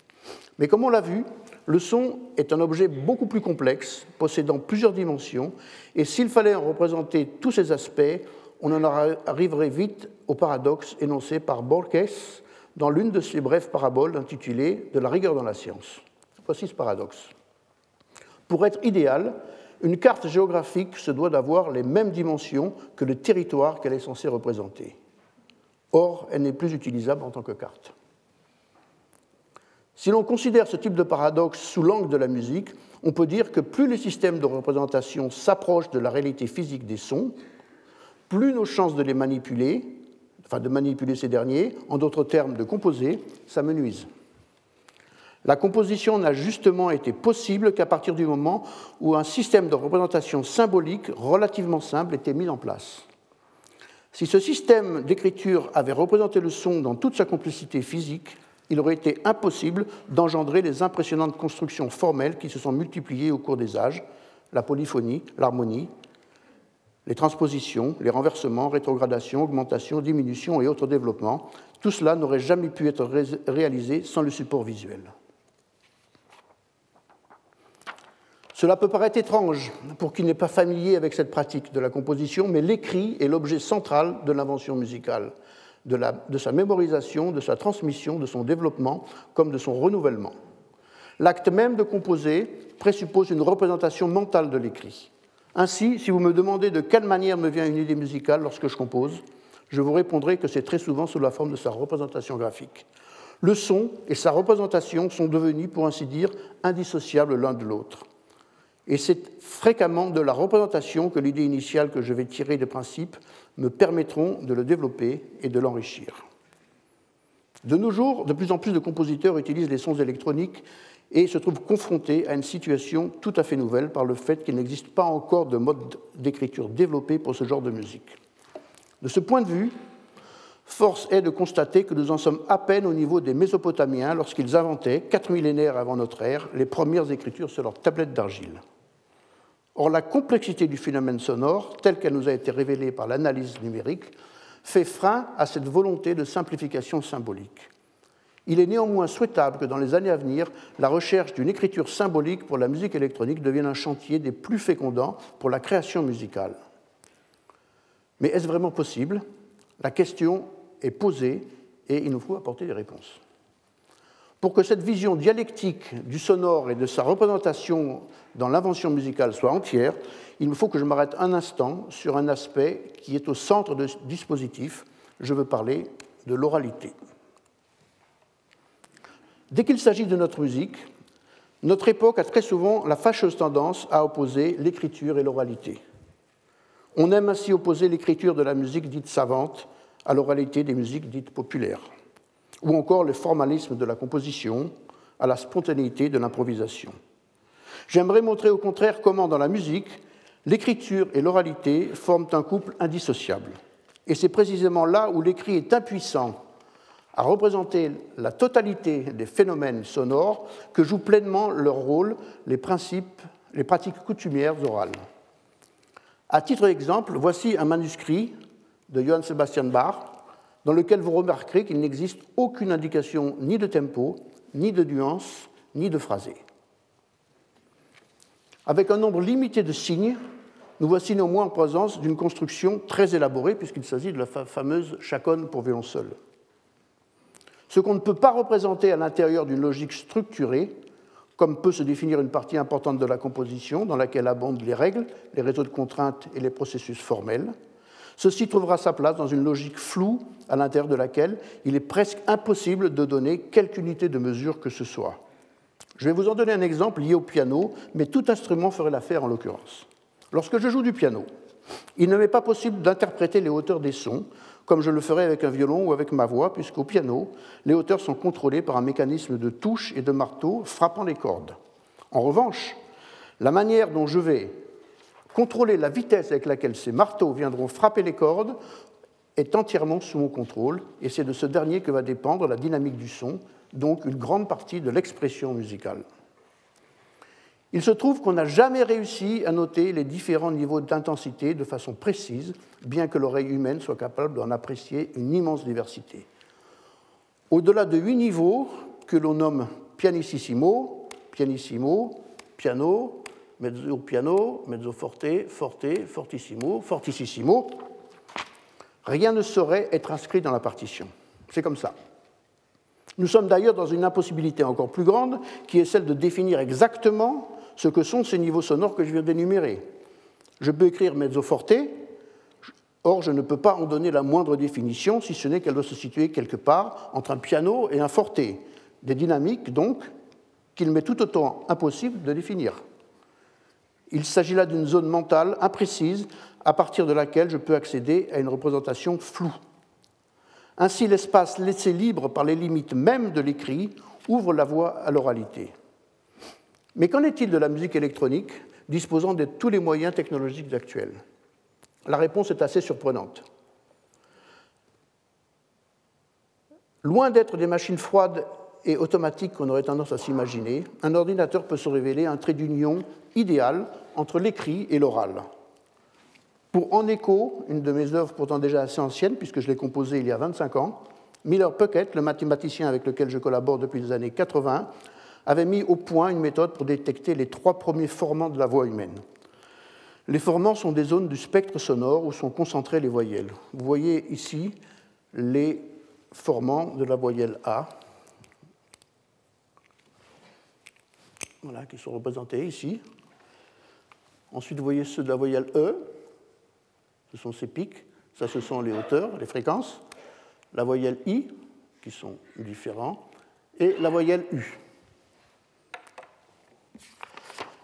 Mais comme on l'a vu, le son est un objet beaucoup plus complexe, possédant plusieurs dimensions, et s'il fallait en représenter tous ces aspects, on en arriverait vite au paradoxe énoncé par Borges dans l'une de ses brèves paraboles intitulée De la rigueur dans la science. Voici ce paradoxe. Pour être idéal, une carte géographique se doit d'avoir les mêmes dimensions que le territoire qu'elle est censée représenter. Or, elle n'est plus utilisable en tant que carte. Si l'on considère ce type de paradoxe sous l'angle de la musique, on peut dire que plus les systèmes de représentation s'approchent de la réalité physique des sons, plus nos chances de les manipuler, enfin de manipuler ces derniers, en d'autres termes de composer, s'amenuisent. La composition n'a justement été possible qu'à partir du moment où un système de représentation symbolique relativement simple était mis en place. Si ce système d'écriture avait représenté le son dans toute sa complexité physique, il aurait été impossible d'engendrer les impressionnantes constructions formelles qui se sont multipliées au cours des âges, la polyphonie, l'harmonie, les transpositions, les renversements, rétrogradations, augmentations, diminutions et autres développements. Tout cela n'aurait jamais pu être réalisé sans le support visuel. Cela peut paraître étrange pour qui n'est pas familier avec cette pratique de la composition, mais l'écrit est l'objet central de l'invention musicale, de, sa mémorisation, de sa transmission, de son développement, comme de son renouvellement. L'acte même de composer présuppose une représentation mentale de l'écrit. Ainsi, si vous me demandez de quelle manière me vient une idée musicale lorsque je compose, je vous répondrai que c'est très souvent sous la forme de sa représentation graphique. Le son et sa représentation sont devenus, pour ainsi dire, indissociables l'un de l'autre. Et c'est fréquemment de la représentation que l'idée initiale que je vais tirer des principes me permettront de le développer et de l'enrichir. De nos jours, de plus en plus de compositeurs utilisent les sons électroniques et se trouvent confrontés à une situation tout à fait nouvelle par le fait qu'il n'existe pas encore de mode d'écriture développé pour ce genre de musique. De ce point de vue, force est de constater que nous en sommes à peine au niveau des Mésopotamiens lorsqu'ils inventaient, quatre millénaires avant notre ère, les premières écritures sur leurs tablettes d'argile. Or, la complexité du phénomène sonore, telle qu'elle nous a été révélée par l'analyse numérique, fait frein à cette volonté de simplification symbolique. Il est néanmoins souhaitable que dans les années à venir, la recherche d'une écriture symbolique pour la musique électronique devienne un chantier des plus fécondants pour la création musicale. Mais est-ce vraiment possible? La question est posée et il nous faut apporter des réponses. Pour que cette vision dialectique du sonore et de sa représentation dans l'invention musicale soit entière, il me faut que je m'arrête un instant sur un aspect qui est au centre de ce dispositif. Je veux parler de l'oralité. Dès qu'il s'agit de notre musique, notre époque a très souvent la fâcheuse tendance à opposer l'écriture et l'oralité. On aime ainsi opposer l'écriture de la musique dite savante à l'oralité des musiques dites populaires ou encore le formalisme de la composition à la spontanéité de l'improvisation. J'aimerais montrer au contraire comment dans la musique, l'écriture et l'oralité forment un couple indissociable. Et c'est précisément là où l'écrit est impuissant à représenter la totalité des phénomènes sonores que jouent pleinement leur rôle les principes, les pratiques coutumières orales. À titre d'exemple, voici un manuscrit de Johann Sebastian Bach dans lequel vous remarquerez qu'il n'existe aucune indication ni de tempo, ni de nuance, ni de phrasé. Avec un nombre limité de signes, nous voici néanmoins en présence d'une construction très élaborée, puisqu'il s'agit de la fameuse chaconne pour violoncelle. Ce qu'on ne peut pas représenter à l'intérieur d'une logique structurée, comme peut se définir une partie importante de la composition, dans laquelle abondent les règles, les réseaux de contraintes et les processus formels, Ceci trouvera sa place dans une logique floue à l'intérieur de laquelle il est presque impossible de donner quelque unité de mesure que ce soit. Je vais vous en donner un exemple lié au piano, mais tout instrument ferait l'affaire en l'occurrence. Lorsque je joue du piano, il ne m'est pas possible d'interpréter les hauteurs des sons comme je le ferais avec un violon ou avec ma voix, puisqu'au piano, les hauteurs sont contrôlées par un mécanisme de touche et de marteau frappant les cordes. En revanche, la manière dont je vais Contrôler la vitesse avec laquelle ces marteaux viendront frapper les cordes est entièrement sous mon contrôle, et c'est de ce dernier que va dépendre la dynamique du son, donc une grande partie de l'expression musicale. Il se trouve qu'on n'a jamais réussi à noter les différents niveaux d'intensité de façon précise, bien que l'oreille humaine soit capable d'en apprécier une immense diversité. Au-delà de huit niveaux que l'on nomme pianissimo, pianissimo, piano, mezzo piano, mezzo forte, forte, fortissimo, fortissimo. Rien ne saurait être inscrit dans la partition. C'est comme ça. Nous sommes d'ailleurs dans une impossibilité encore plus grande, qui est celle de définir exactement ce que sont ces niveaux sonores que je viens d'énumérer. Je peux écrire mezzo forte, or je ne peux pas en donner la moindre définition, si ce n'est qu'elle doit se situer quelque part entre un piano et un forte. Des dynamiques, donc, qu'il m'est tout autant impossible de définir. Il s'agit là d'une zone mentale imprécise à partir de laquelle je peux accéder à une représentation floue. Ainsi, l'espace laissé libre par les limites même de l'écrit ouvre la voie à l'oralité. Mais qu'en est-il de la musique électronique disposant de tous les moyens technologiques actuels? La réponse est assez surprenante. Loin d'être des machines froides et automatique qu'on aurait tendance à s'imaginer, un ordinateur peut se révéler un trait d'union idéal entre l'écrit et l'oral. Pour En écho, une de mes œuvres pourtant déjà assez ancienne, puisque je l'ai composée il y a 25 ans, Miller Puckett, le mathématicien avec lequel je collabore depuis les années 80, avait mis au point une méthode pour détecter les trois premiers formants de la voix humaine. Les formants sont des zones du spectre sonore où sont concentrées les voyelles. Vous voyez ici les formants de la voyelle A, voilà, qui sont représentés ici. Ensuite, vous voyez ceux de la voyelle E, ce sont ces pics, ça ce sont les hauteurs, les fréquences. La voyelle I, qui sont différents, et la voyelle U.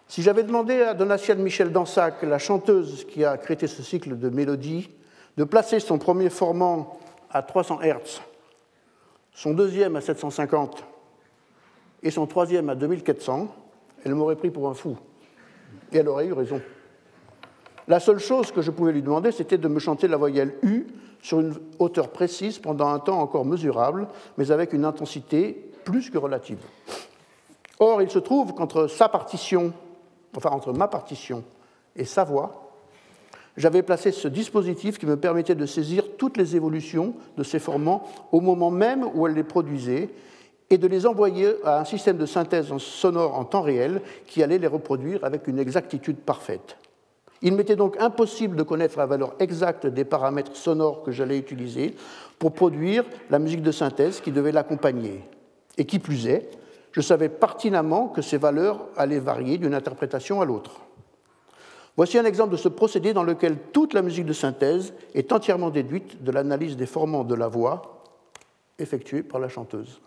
Si j'avais demandé à Donatien Michel Dansac, la chanteuse qui a créé ce cycle de mélodies, de placer son premier formant à 300 Hz, son deuxième à 750 et son troisième à 2400, elle m'aurait pris pour un fou. Et elle aurait eu raison. La seule chose que je pouvais lui demander, c'était de me chanter la voyelle U sur une hauteur précise pendant un temps encore mesurable, mais avec une intensité plus que relative. Or, il se trouve qu'entre sa partition enfin entre ma partition et sa voix, j'avais placé ce dispositif qui me permettait de saisir toutes les évolutions de ces formants au moment même où elle les produisait et de les envoyer à un système de synthèse sonore en temps réel qui allait les reproduire avec une exactitude parfaite. Il m'était donc impossible de connaître la valeur exacte des paramètres sonores que j'allais utiliser pour produire la musique de synthèse qui devait l'accompagner. Et qui plus est, je savais pertinemment que ces valeurs allaient varier d'une interprétation à l'autre. Voici un exemple de ce procédé dans lequel toute la musique de synthèse est entièrement déduite de l'analyse des formants de la voix effectuée par la chanteuse.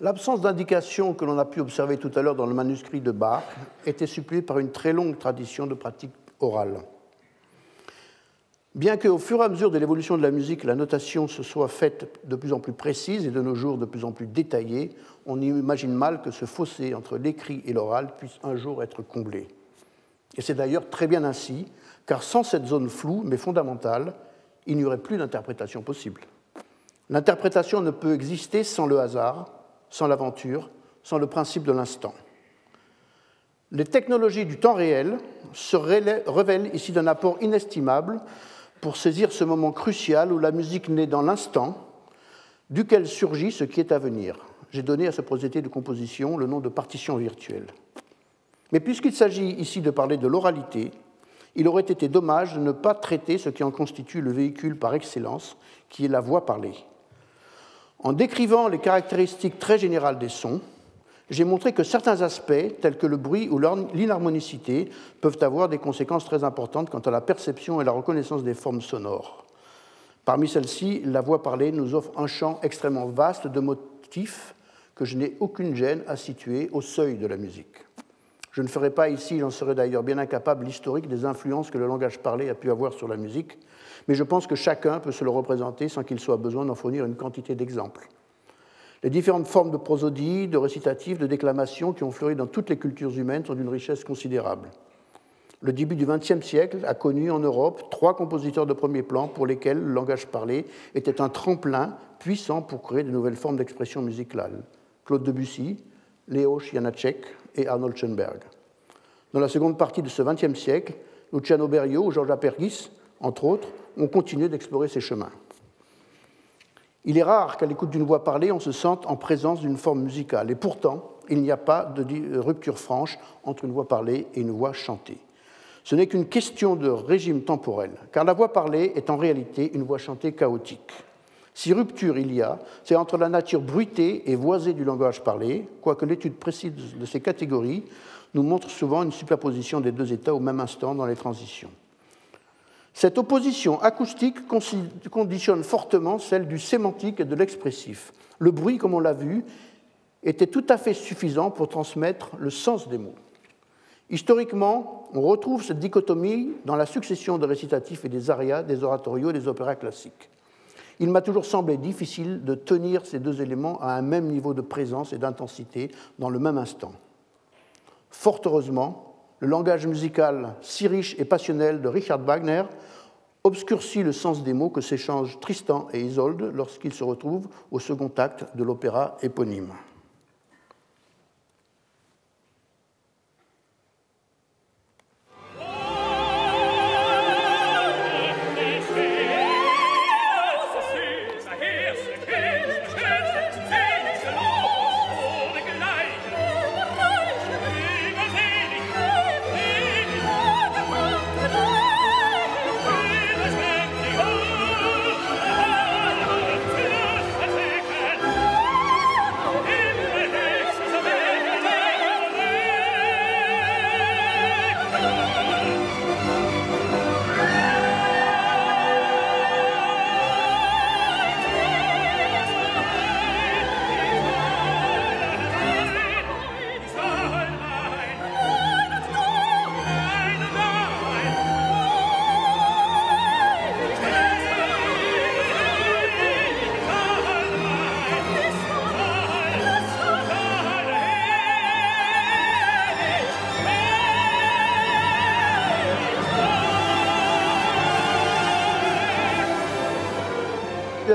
L'absence d'indication que l'on a pu observer tout à l'heure dans le manuscrit de Bach était suppléée par une très longue tradition de pratique orale. Bien qu'au fur et à mesure de l'évolution de la musique, la notation se soit faite de plus en plus précise et de nos jours de plus en plus détaillée, on imagine mal que ce fossé entre l'écrit et l'oral puisse un jour être comblé. Et c'est d'ailleurs très bien ainsi, car sans cette zone floue mais fondamentale, il n'y aurait plus d'interprétation possible. L'interprétation ne peut exister sans le hasard, sans l'aventure, sans le principe de l'instant. Les technologies du temps réel se révèlent ici d'un apport inestimable pour saisir ce moment crucial où la musique naît dans l'instant, duquel surgit ce qui est à venir. J'ai donné à ce procédé de composition le nom de partition virtuelle. Mais puisqu'il s'agit ici de parler de l'oralité, il aurait été dommage de ne pas traiter ce qui en constitue le véhicule par excellence, qui est la voix parlée. En décrivant les caractéristiques très générales des sons, j'ai montré que certains aspects, tels que le bruit ou l'inharmonicité, peuvent avoir des conséquences très importantes quant à la perception et la reconnaissance des formes sonores. Parmi celles-ci, la voix parlée nous offre un champ extrêmement vaste de motifs que je n'ai aucune gêne à situer au seuil de la musique. Je ne ferai pas ici, j'en serais d'ailleurs bien incapable, l'historique des influences que le langage parlé a pu avoir sur la musique, mais je pense que chacun peut se le représenter sans qu'il soit besoin d'en fournir une quantité d'exemples. Les différentes formes de prosodie, de récitatif, de déclamation qui ont fleuri dans toutes les cultures humaines sont d'une richesse considérable. Le début du XXe siècle a connu en Europe trois compositeurs de premier plan pour lesquels le langage parlé était un tremplin puissant pour créer de nouvelles formes d'expression musicale. Claude Debussy, Léo Janacek et Arnold Schoenberg. Dans la seconde partie de ce XXe siècle, Luciano Berio ou Georges Apergis, entre autres, ont continué d'explorer ces chemins. Il est rare qu'à l'écoute d'une voix parlée, on se sente en présence d'une forme musicale. Et pourtant, il n'y a pas de rupture franche entre une voix parlée et une voix chantée. Ce n'est qu'une question de régime temporel, car la voix parlée est en réalité une voix chantée chaotique. Si rupture il y a, c'est entre la nature bruitée et voisée du langage parlé, quoique l'étude précise de ces catégories nous montre souvent une superposition des deux états au même instant dans les transitions. Cette opposition acoustique conditionne fortement celle du sémantique et de l'expressif. Le bruit, comme on l'a vu, était tout à fait suffisant pour transmettre le sens des mots. Historiquement, on retrouve cette dichotomie dans la succession de récitatifs et des arias, des oratorios et des opéras classiques. Il m'a toujours semblé difficile de tenir ces deux éléments à un même niveau de présence et d'intensité dans le même instant. Fort heureusement, le langage musical si riche et passionnel de Richard Wagner obscurcit le sens des mots que s'échangent Tristan et Isolde lorsqu'ils se retrouvent au second acte de l'opéra éponyme.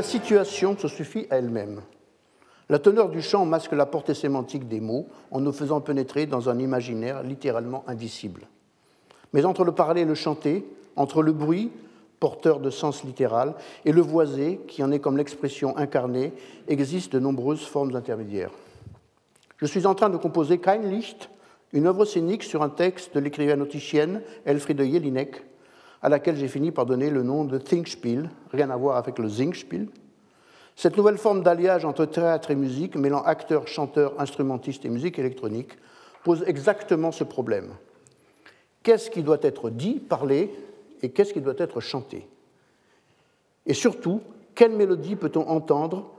Situation se suffit à elle-même. La teneur du chant masque la portée sémantique des mots en nous faisant pénétrer dans un imaginaire littéralement indicible. Mais entre le parler et le chanter, entre le bruit, porteur de sens littéral, et le voisé, qui en est comme l'expression incarnée, existent de nombreuses formes intermédiaires. Je suis en train de composer Kein Licht, une œuvre scénique sur un texte de l'écrivaine autrichienne Elfriede Jelinek, à laquelle j'ai fini par donner le nom de Thinkspiel, rien à voir avec le Singspiel, cette nouvelle forme d'alliage entre théâtre et musique, mêlant acteurs, chanteurs, instrumentistes et musique électronique, pose exactement ce problème. Qu'est-ce qui doit être dit, parlé, et qu'est-ce qui doit être chanté? Et surtout, quelle mélodie peut-on entendre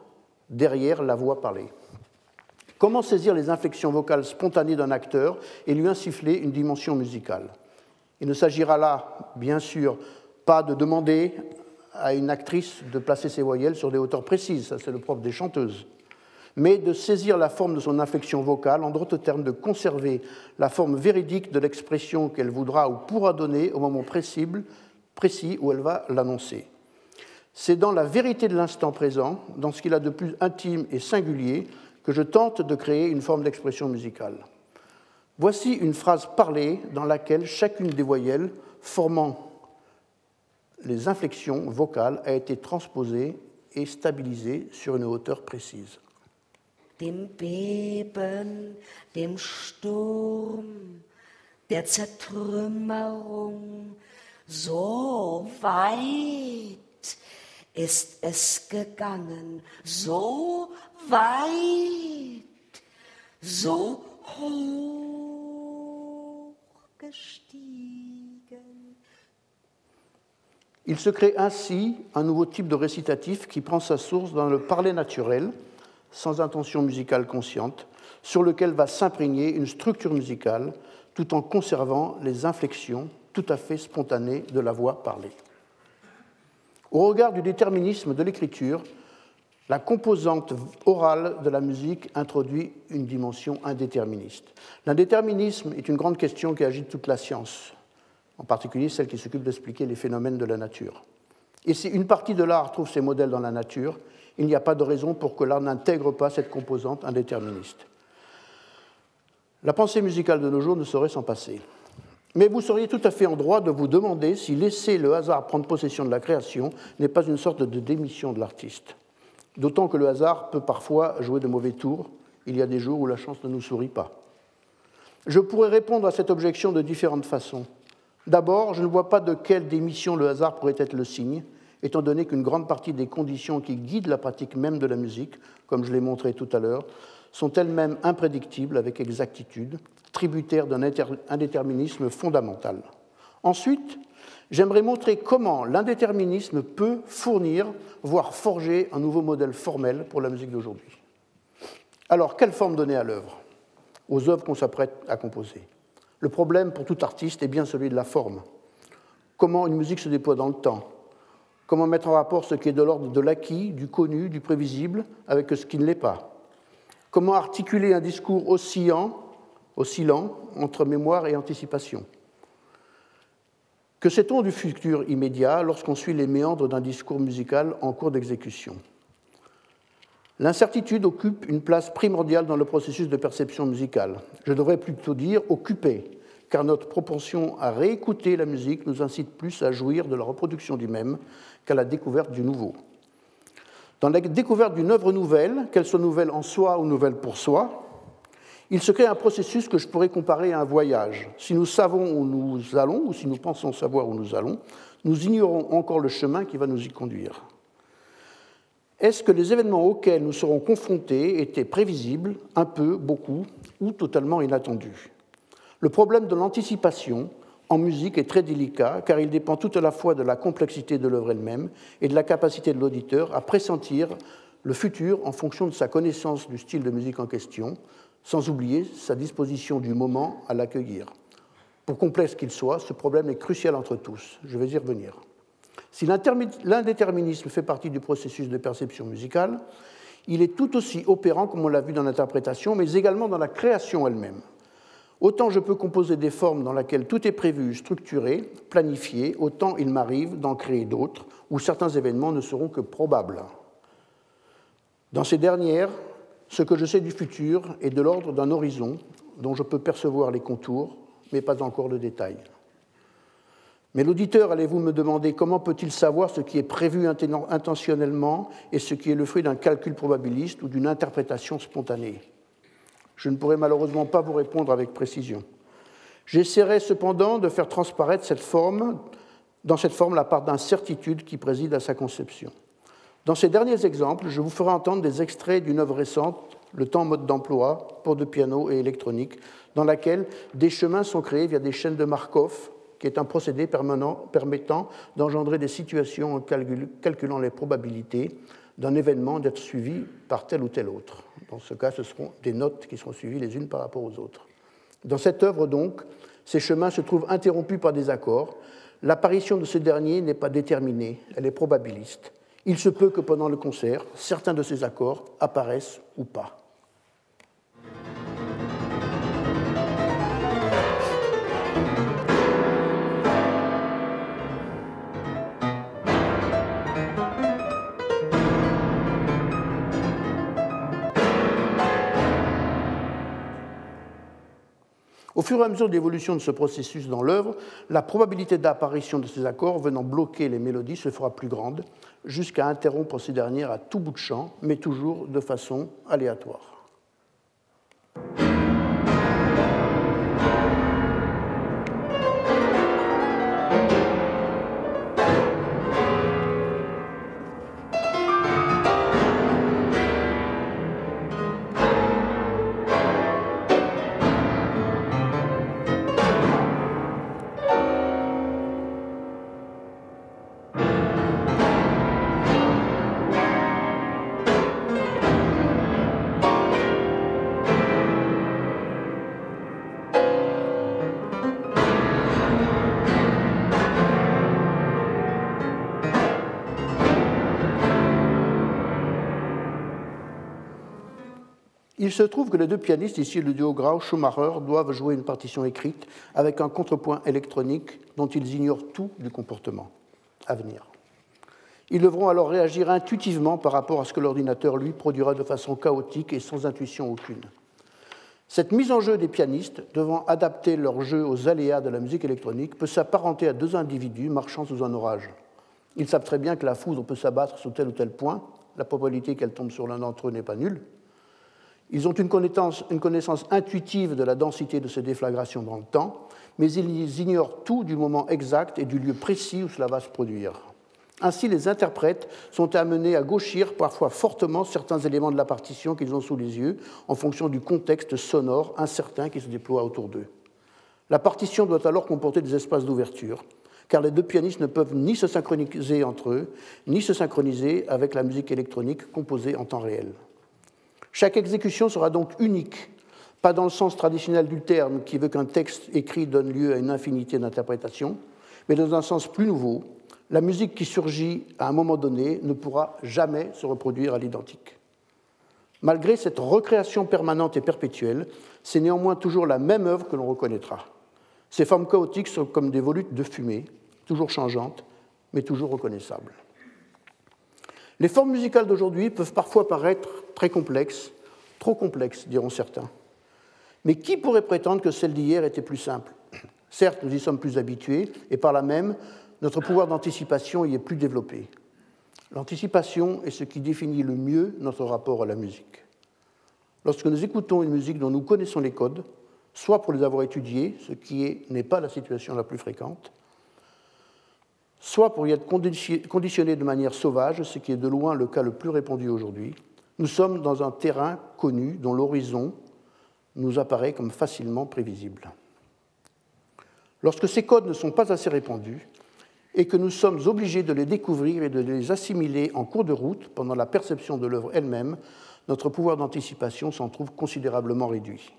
derrière la voix parlée? Comment saisir les inflexions vocales spontanées d'un acteur et lui insuffler une dimension musicale? Il ne s'agira là, bien sûr, pas de demander à une actrice de placer ses voyelles sur des hauteurs précises, ça c'est le propre des chanteuses, mais de saisir la forme de son inflexion vocale, en d'autres termes, de conserver la forme véridique de l'expression qu'elle voudra ou pourra donner au moment précis, précis où elle va l'annoncer. C'est dans la vérité de l'instant présent, dans ce qu'il a de plus intime et singulier, que je tente de créer une forme d'expression musicale. Voici une phrase parlée dans laquelle chacune des voyelles formant les inflexions vocales a été transposée et stabilisée sur une hauteur précise. So weit es so weit, so Il se crée ainsi un nouveau type de récitatif qui prend sa source dans le parler naturel, sans intention musicale consciente, sur lequel va s'imprégner une structure musicale tout en conservant les inflexions tout à fait spontanées de la voix parlée. Au regard du déterminisme de l'écriture, la composante orale de la musique introduit une dimension indéterministe. L'indéterminisme est une grande question qui agite toute la science en particulier celle qui s'occupe d'expliquer les phénomènes de la nature. Et si une partie de l'art trouve ses modèles dans la nature, il n'y a pas de raison pour que l'art n'intègre pas cette composante indéterministe. La pensée musicale de nos jours ne saurait s'en passer. Mais vous seriez tout à fait en droit de vous demander si laisser le hasard prendre possession de la création n'est pas une sorte de démission de l'artiste. D'autant que le hasard peut parfois jouer de mauvais tours Il y a des jours où la chance ne nous sourit pas. Je pourrais répondre à cette objection de différentes façons. D'abord, je ne vois pas de quelle démission le hasard pourrait être le signe, étant donné qu'une grande partie des conditions qui guident la pratique même de la musique, comme je l'ai montré tout à l'heure, sont elles-mêmes imprédictibles avec exactitude, tributaires d'un indéterminisme fondamental. Ensuite, j'aimerais montrer comment l'indéterminisme peut fournir, voire forger un nouveau modèle formel pour la musique d'aujourd'hui. Alors, quelle forme donner à l'œuvre, aux œuvres qu'on s'apprête à composer. Le problème pour tout artiste est bien celui de la forme. Comment une musique se déploie dans le temps? Comment mettre en rapport ce qui est de l'ordre de l'acquis, du connu, du prévisible, avec ce qui ne l'est pas? Comment articuler un discours oscillant, oscillant entre mémoire et anticipation? Que sait-on du futur immédiat lorsqu'on suit les méandres d'un discours musical en cours d'exécution? L'incertitude occupe une place primordiale dans le processus de perception musicale. Je devrais plutôt dire occuper, car notre propension à réécouter la musique nous incite plus à jouir de la reproduction du même qu'à la découverte du nouveau. Dans la découverte d'une œuvre nouvelle, qu'elle soit nouvelle en soi ou nouvelle pour soi, il se crée un processus que je pourrais comparer à un voyage. Si nous savons où nous allons, ou si nous pensons savoir où nous allons, nous ignorons encore le chemin qui va nous y conduire. Est-ce que les événements auxquels nous serons confrontés étaient prévisibles, un peu, beaucoup, ou totalement inattendus? Le problème de l'anticipation en musique est très délicat car il dépend tout à la fois de la complexité de l'œuvre elle-même et de la capacité de l'auditeur à pressentir le futur en fonction de sa connaissance du style de musique en question, sans oublier sa disposition du moment à l'accueillir. Pour complexe qu'il soit, ce problème est crucial entre tous. Je vais y revenir. Si l'indéterminisme fait partie du processus de perception musicale, il est tout aussi opérant, comme on l'a vu dans l'interprétation, mais également dans la création elle-même. Autant je peux composer des formes dans lesquelles tout est prévu, structuré, planifié, autant il m'arrive d'en créer d'autres où certains événements ne seront que probables. Dans ces dernières, ce que je sais du futur est de l'ordre d'un horizon dont je peux percevoir les contours, mais pas encore le détail. Mais l'auditeur, allez-vous me demander comment peut-il savoir ce qui est prévu intentionnellement et ce qui est le fruit d'un calcul probabiliste ou d'une interprétation spontanée? Je ne pourrai malheureusement pas vous répondre avec précision. J'essaierai cependant de faire transparaître cette forme, dans cette forme la part d'incertitude qui préside à sa conception. Dans ces derniers exemples, je vous ferai entendre des extraits d'une œuvre récente, Le temps mode d'emploi pour deux pianos et électronique, dans laquelle des chemins sont créés via des chaînes de Markov, qui est un procédé permanent permettant d'engendrer des situations en calculant les probabilités d'un événement d'être suivi par tel ou tel autre. Dans ce cas, ce seront des notes qui seront suivies les unes par rapport aux autres. Dans cette œuvre, donc, ces chemins se trouvent interrompus par des accords. L'apparition de ce dernier n'est pas déterminée, elle est probabiliste. Il se peut que pendant le concert, certains de ces accords apparaissent ou pas. Fur et à mesure de l'évolution de ce processus dans l'œuvre, la probabilité d'apparition de ces accords venant bloquer les mélodies se fera plus grande, jusqu'à interrompre ces dernières à tout bout de champ, mais toujours de façon aléatoire. Se trouve que les deux pianistes, ici le duo Grau-Schumacher, doivent jouer une partition écrite avec un contrepoint électronique dont ils ignorent tout du comportement à venir. Ils devront alors réagir intuitivement par rapport à ce que l'ordinateur, lui, produira de façon chaotique et sans intuition aucune. Cette mise en jeu des pianistes, devant adapter leur jeu aux aléas de la musique électronique, peut s'apparenter à deux individus marchant sous un orage. Ils savent très bien que la foudre peut s'abattre sous tel ou tel point, la probabilité qu'elle tombe sur l'un d'entre eux n'est pas nulle, Ils ont une connaissance, intuitive de la densité de ces déflagrations dans le temps, mais ils ignorent tout du moment exact et du lieu précis où cela va se produire. Ainsi, les interprètes sont amenés à gauchir parfois fortement certains éléments de la partition qu'ils ont sous les yeux en fonction du contexte sonore incertain qui se déploie autour d'eux. La partition doit alors comporter des espaces d'ouverture, car les deux pianistes ne peuvent ni se synchroniser entre eux, ni se synchroniser avec la musique électronique composée en temps réel. Chaque exécution sera donc unique, pas dans le sens traditionnel du terme qui veut qu'un texte écrit donne lieu à une infinité d'interprétations, mais dans un sens plus nouveau, la musique qui surgit à un moment donné ne pourra jamais se reproduire à l'identique. Malgré cette recréation permanente et perpétuelle, c'est néanmoins toujours la même œuvre que l'on reconnaîtra. Ces formes chaotiques sont comme des volutes de fumée, toujours changeantes, mais toujours reconnaissables. Les formes musicales d'aujourd'hui peuvent parfois paraître très complexes, trop complexes, diront certains. Mais qui pourrait prétendre que celles d'hier étaient plus simples? Certes, nous y sommes plus habitués, et par là même, notre pouvoir d'anticipation y est plus développé. L'anticipation est ce qui définit le mieux notre rapport à la musique. Lorsque nous écoutons une musique dont nous connaissons les codes, soit pour les avoir étudiés, ce qui n'est pas la situation la plus fréquente, soit pour y être conditionnés de manière sauvage, ce qui est de loin le cas le plus répandu aujourd'hui, nous sommes dans un terrain connu dont l'horizon nous apparaît comme facilement prévisible. Lorsque ces codes ne sont pas assez répandus et que nous sommes obligés de les découvrir et de les assimiler en cours de route pendant la perception de l'œuvre elle-même, notre pouvoir d'anticipation s'en trouve considérablement réduit.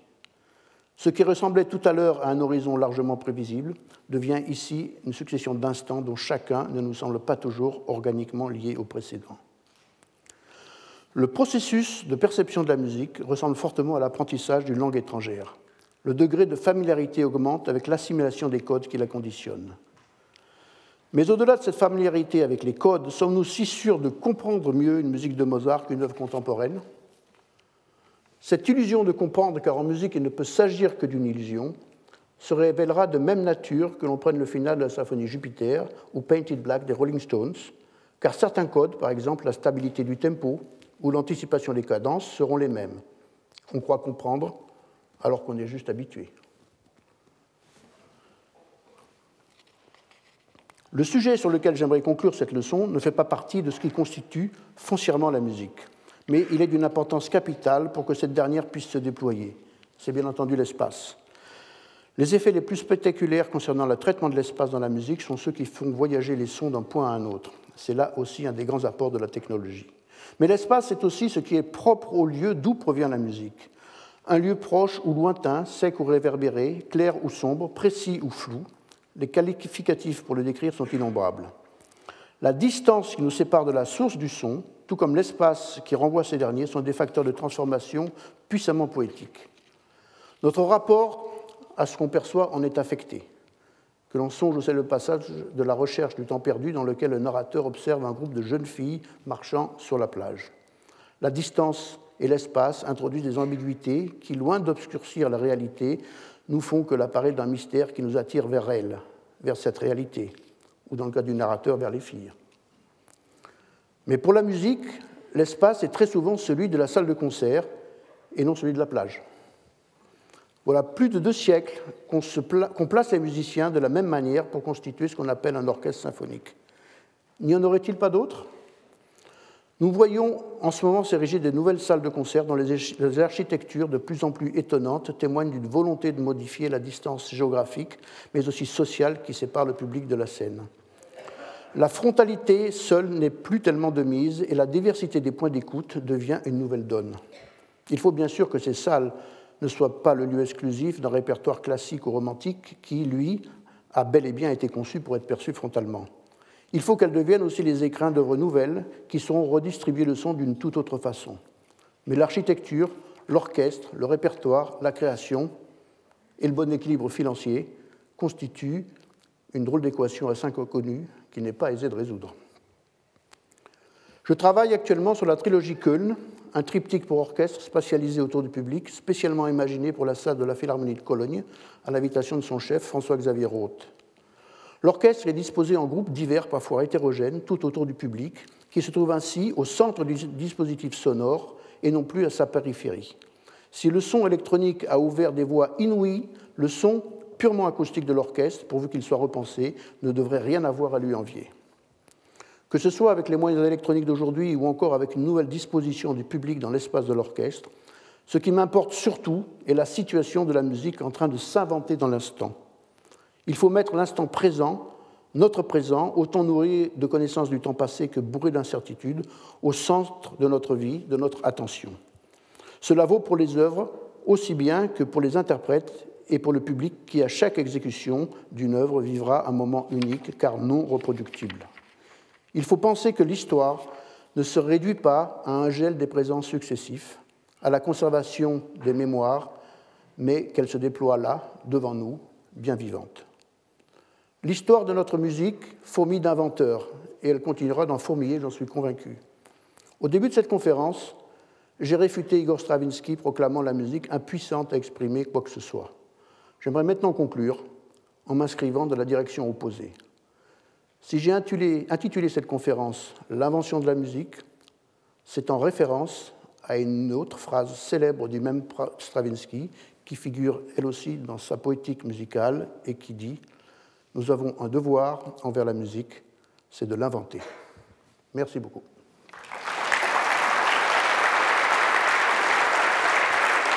Ce qui ressemblait tout à l'heure à un horizon largement prévisible devient ici une succession d'instants dont chacun ne nous semble pas toujours organiquement lié au précédent. Le processus de perception de la musique ressemble fortement à l'apprentissage d'une langue étrangère. Le degré de familiarité augmente avec l'assimilation des codes qui la conditionnent. Mais au-delà de cette familiarité avec les codes, sommes-nous si sûrs de comprendre mieux une musique de Mozart qu'une œuvre contemporaine? Cette illusion de comprendre, car en musique il ne peut s'agir que d'une illusion, se révélera de même nature que l'on prenne le final de la symphonie Jupiter ou Painted Black des Rolling Stones, car certains codes, par exemple la stabilité du tempo ou l'anticipation des cadences, seront les mêmes. On croit comprendre alors qu'on est juste habitué. Le sujet sur lequel j'aimerais conclure cette leçon ne fait pas partie de ce qui constitue foncièrement la musique mais il est d'une importance capitale pour que cette dernière puisse se déployer. C'est bien entendu l'espace. Les effets les plus spectaculaires concernant le traitement de l'espace dans la musique sont ceux qui font voyager les sons d'un point à un autre. C'est là aussi un des grands apports de la technologie. Mais l'espace, c'est aussi ce qui est propre au lieu d'où provient la musique. Un lieu proche ou lointain, sec ou réverbéré, clair ou sombre, précis ou flou, les qualificatifs pour le décrire sont innombrables. La distance qui nous sépare de la source du son, tout comme l'espace qui renvoie ces derniers, sont des facteurs de transformation puissamment poétiques. Notre rapport à ce qu'on perçoit en est affecté. Que l'on songe aussi le passage de la recherche du temps perdu dans lequel le narrateur observe un groupe de jeunes filles marchant sur la plage. La distance et l'espace introduisent des ambiguïtés qui, loin d'obscurcir la réalité, nous font que l'appareil d'un mystère qui nous attire vers elle, vers cette réalité, ou dans le cas du narrateur, vers les filles. Mais pour la musique, l'espace est très souvent celui de la salle de concert et non celui de la plage. Voilà plus de deux siècles qu'on place les musiciens de la même manière pour constituer ce qu'on appelle un orchestre symphonique. N'y en aurait-il pas d'autres? Nous voyons en ce moment s'ériger de nouvelles salles de concert dont les architectures de plus en plus étonnantes témoignent d'une volonté de modifier la distance géographique, mais aussi sociale qui sépare le public de la scène. La frontalité seule n'est plus tellement de mise et la diversité des points d'écoute devient une nouvelle donne. Il faut bien sûr que ces salles ne soient pas le lieu exclusif d'un répertoire classique ou romantique qui, lui, a bel et bien été conçu pour être perçu frontalement. Il faut qu'elles deviennent aussi les écrins d'œuvres nouvelles qui sauront redistribuer le son d'une toute autre façon. Mais l'architecture, l'orchestre, le répertoire, la création et le bon équilibre financier constituent une drôle d'équation à cinq inconnus qui n'est pas aisé de résoudre. Je travaille actuellement sur la trilogie Köln, un triptyque pour orchestre spatialisé autour du public, spécialement imaginé pour la salle de la Philharmonie de Cologne, à l'invitation de son chef François-Xavier Roth. L'orchestre est disposé en groupes divers, parfois hétérogènes, tout autour du public, qui se trouve ainsi au centre du dispositif sonore et non plus à sa périphérie. Si le son électronique a ouvert des voies inouïes, le son purement acoustique de l'orchestre, pourvu qu'il soit repensé, ne devrait rien avoir à lui envier. Que ce soit avec les moyens électroniques d'aujourd'hui ou encore avec une nouvelle disposition du public dans l'espace de l'orchestre, ce qui m'importe surtout est la situation de la musique en train de s'inventer dans l'instant. Il faut mettre l'instant présent, notre présent, autant nourri de connaissances du temps passé que bourré d'incertitudes, au centre de notre vie, de notre attention. Cela vaut pour les œuvres aussi bien que pour les interprètes et pour le public qui, à chaque exécution d'une œuvre, vivra un moment unique car non reproductible. Il faut penser que l'histoire ne se réduit pas à un gel des présents successifs, à la conservation des mémoires, mais qu'elle se déploie là, devant nous, bien vivante. L'histoire de notre musique fourmille d'inventeurs, et elle continuera d'en fourmiller, j'en suis convaincu. Au début de cette conférence, j'ai réfuté Igor Stravinsky proclamant la musique impuissante à exprimer quoi que ce soit. J'aimerais maintenant conclure en m'inscrivant dans la direction opposée. Si j'ai intitulé, cette conférence L'invention de la musique, c'est en référence à une autre phrase célèbre du même Stravinsky qui figure elle aussi dans sa poétique musicale et qui dit Nous avons un devoir envers la musique, c'est de l'inventer. Merci beaucoup.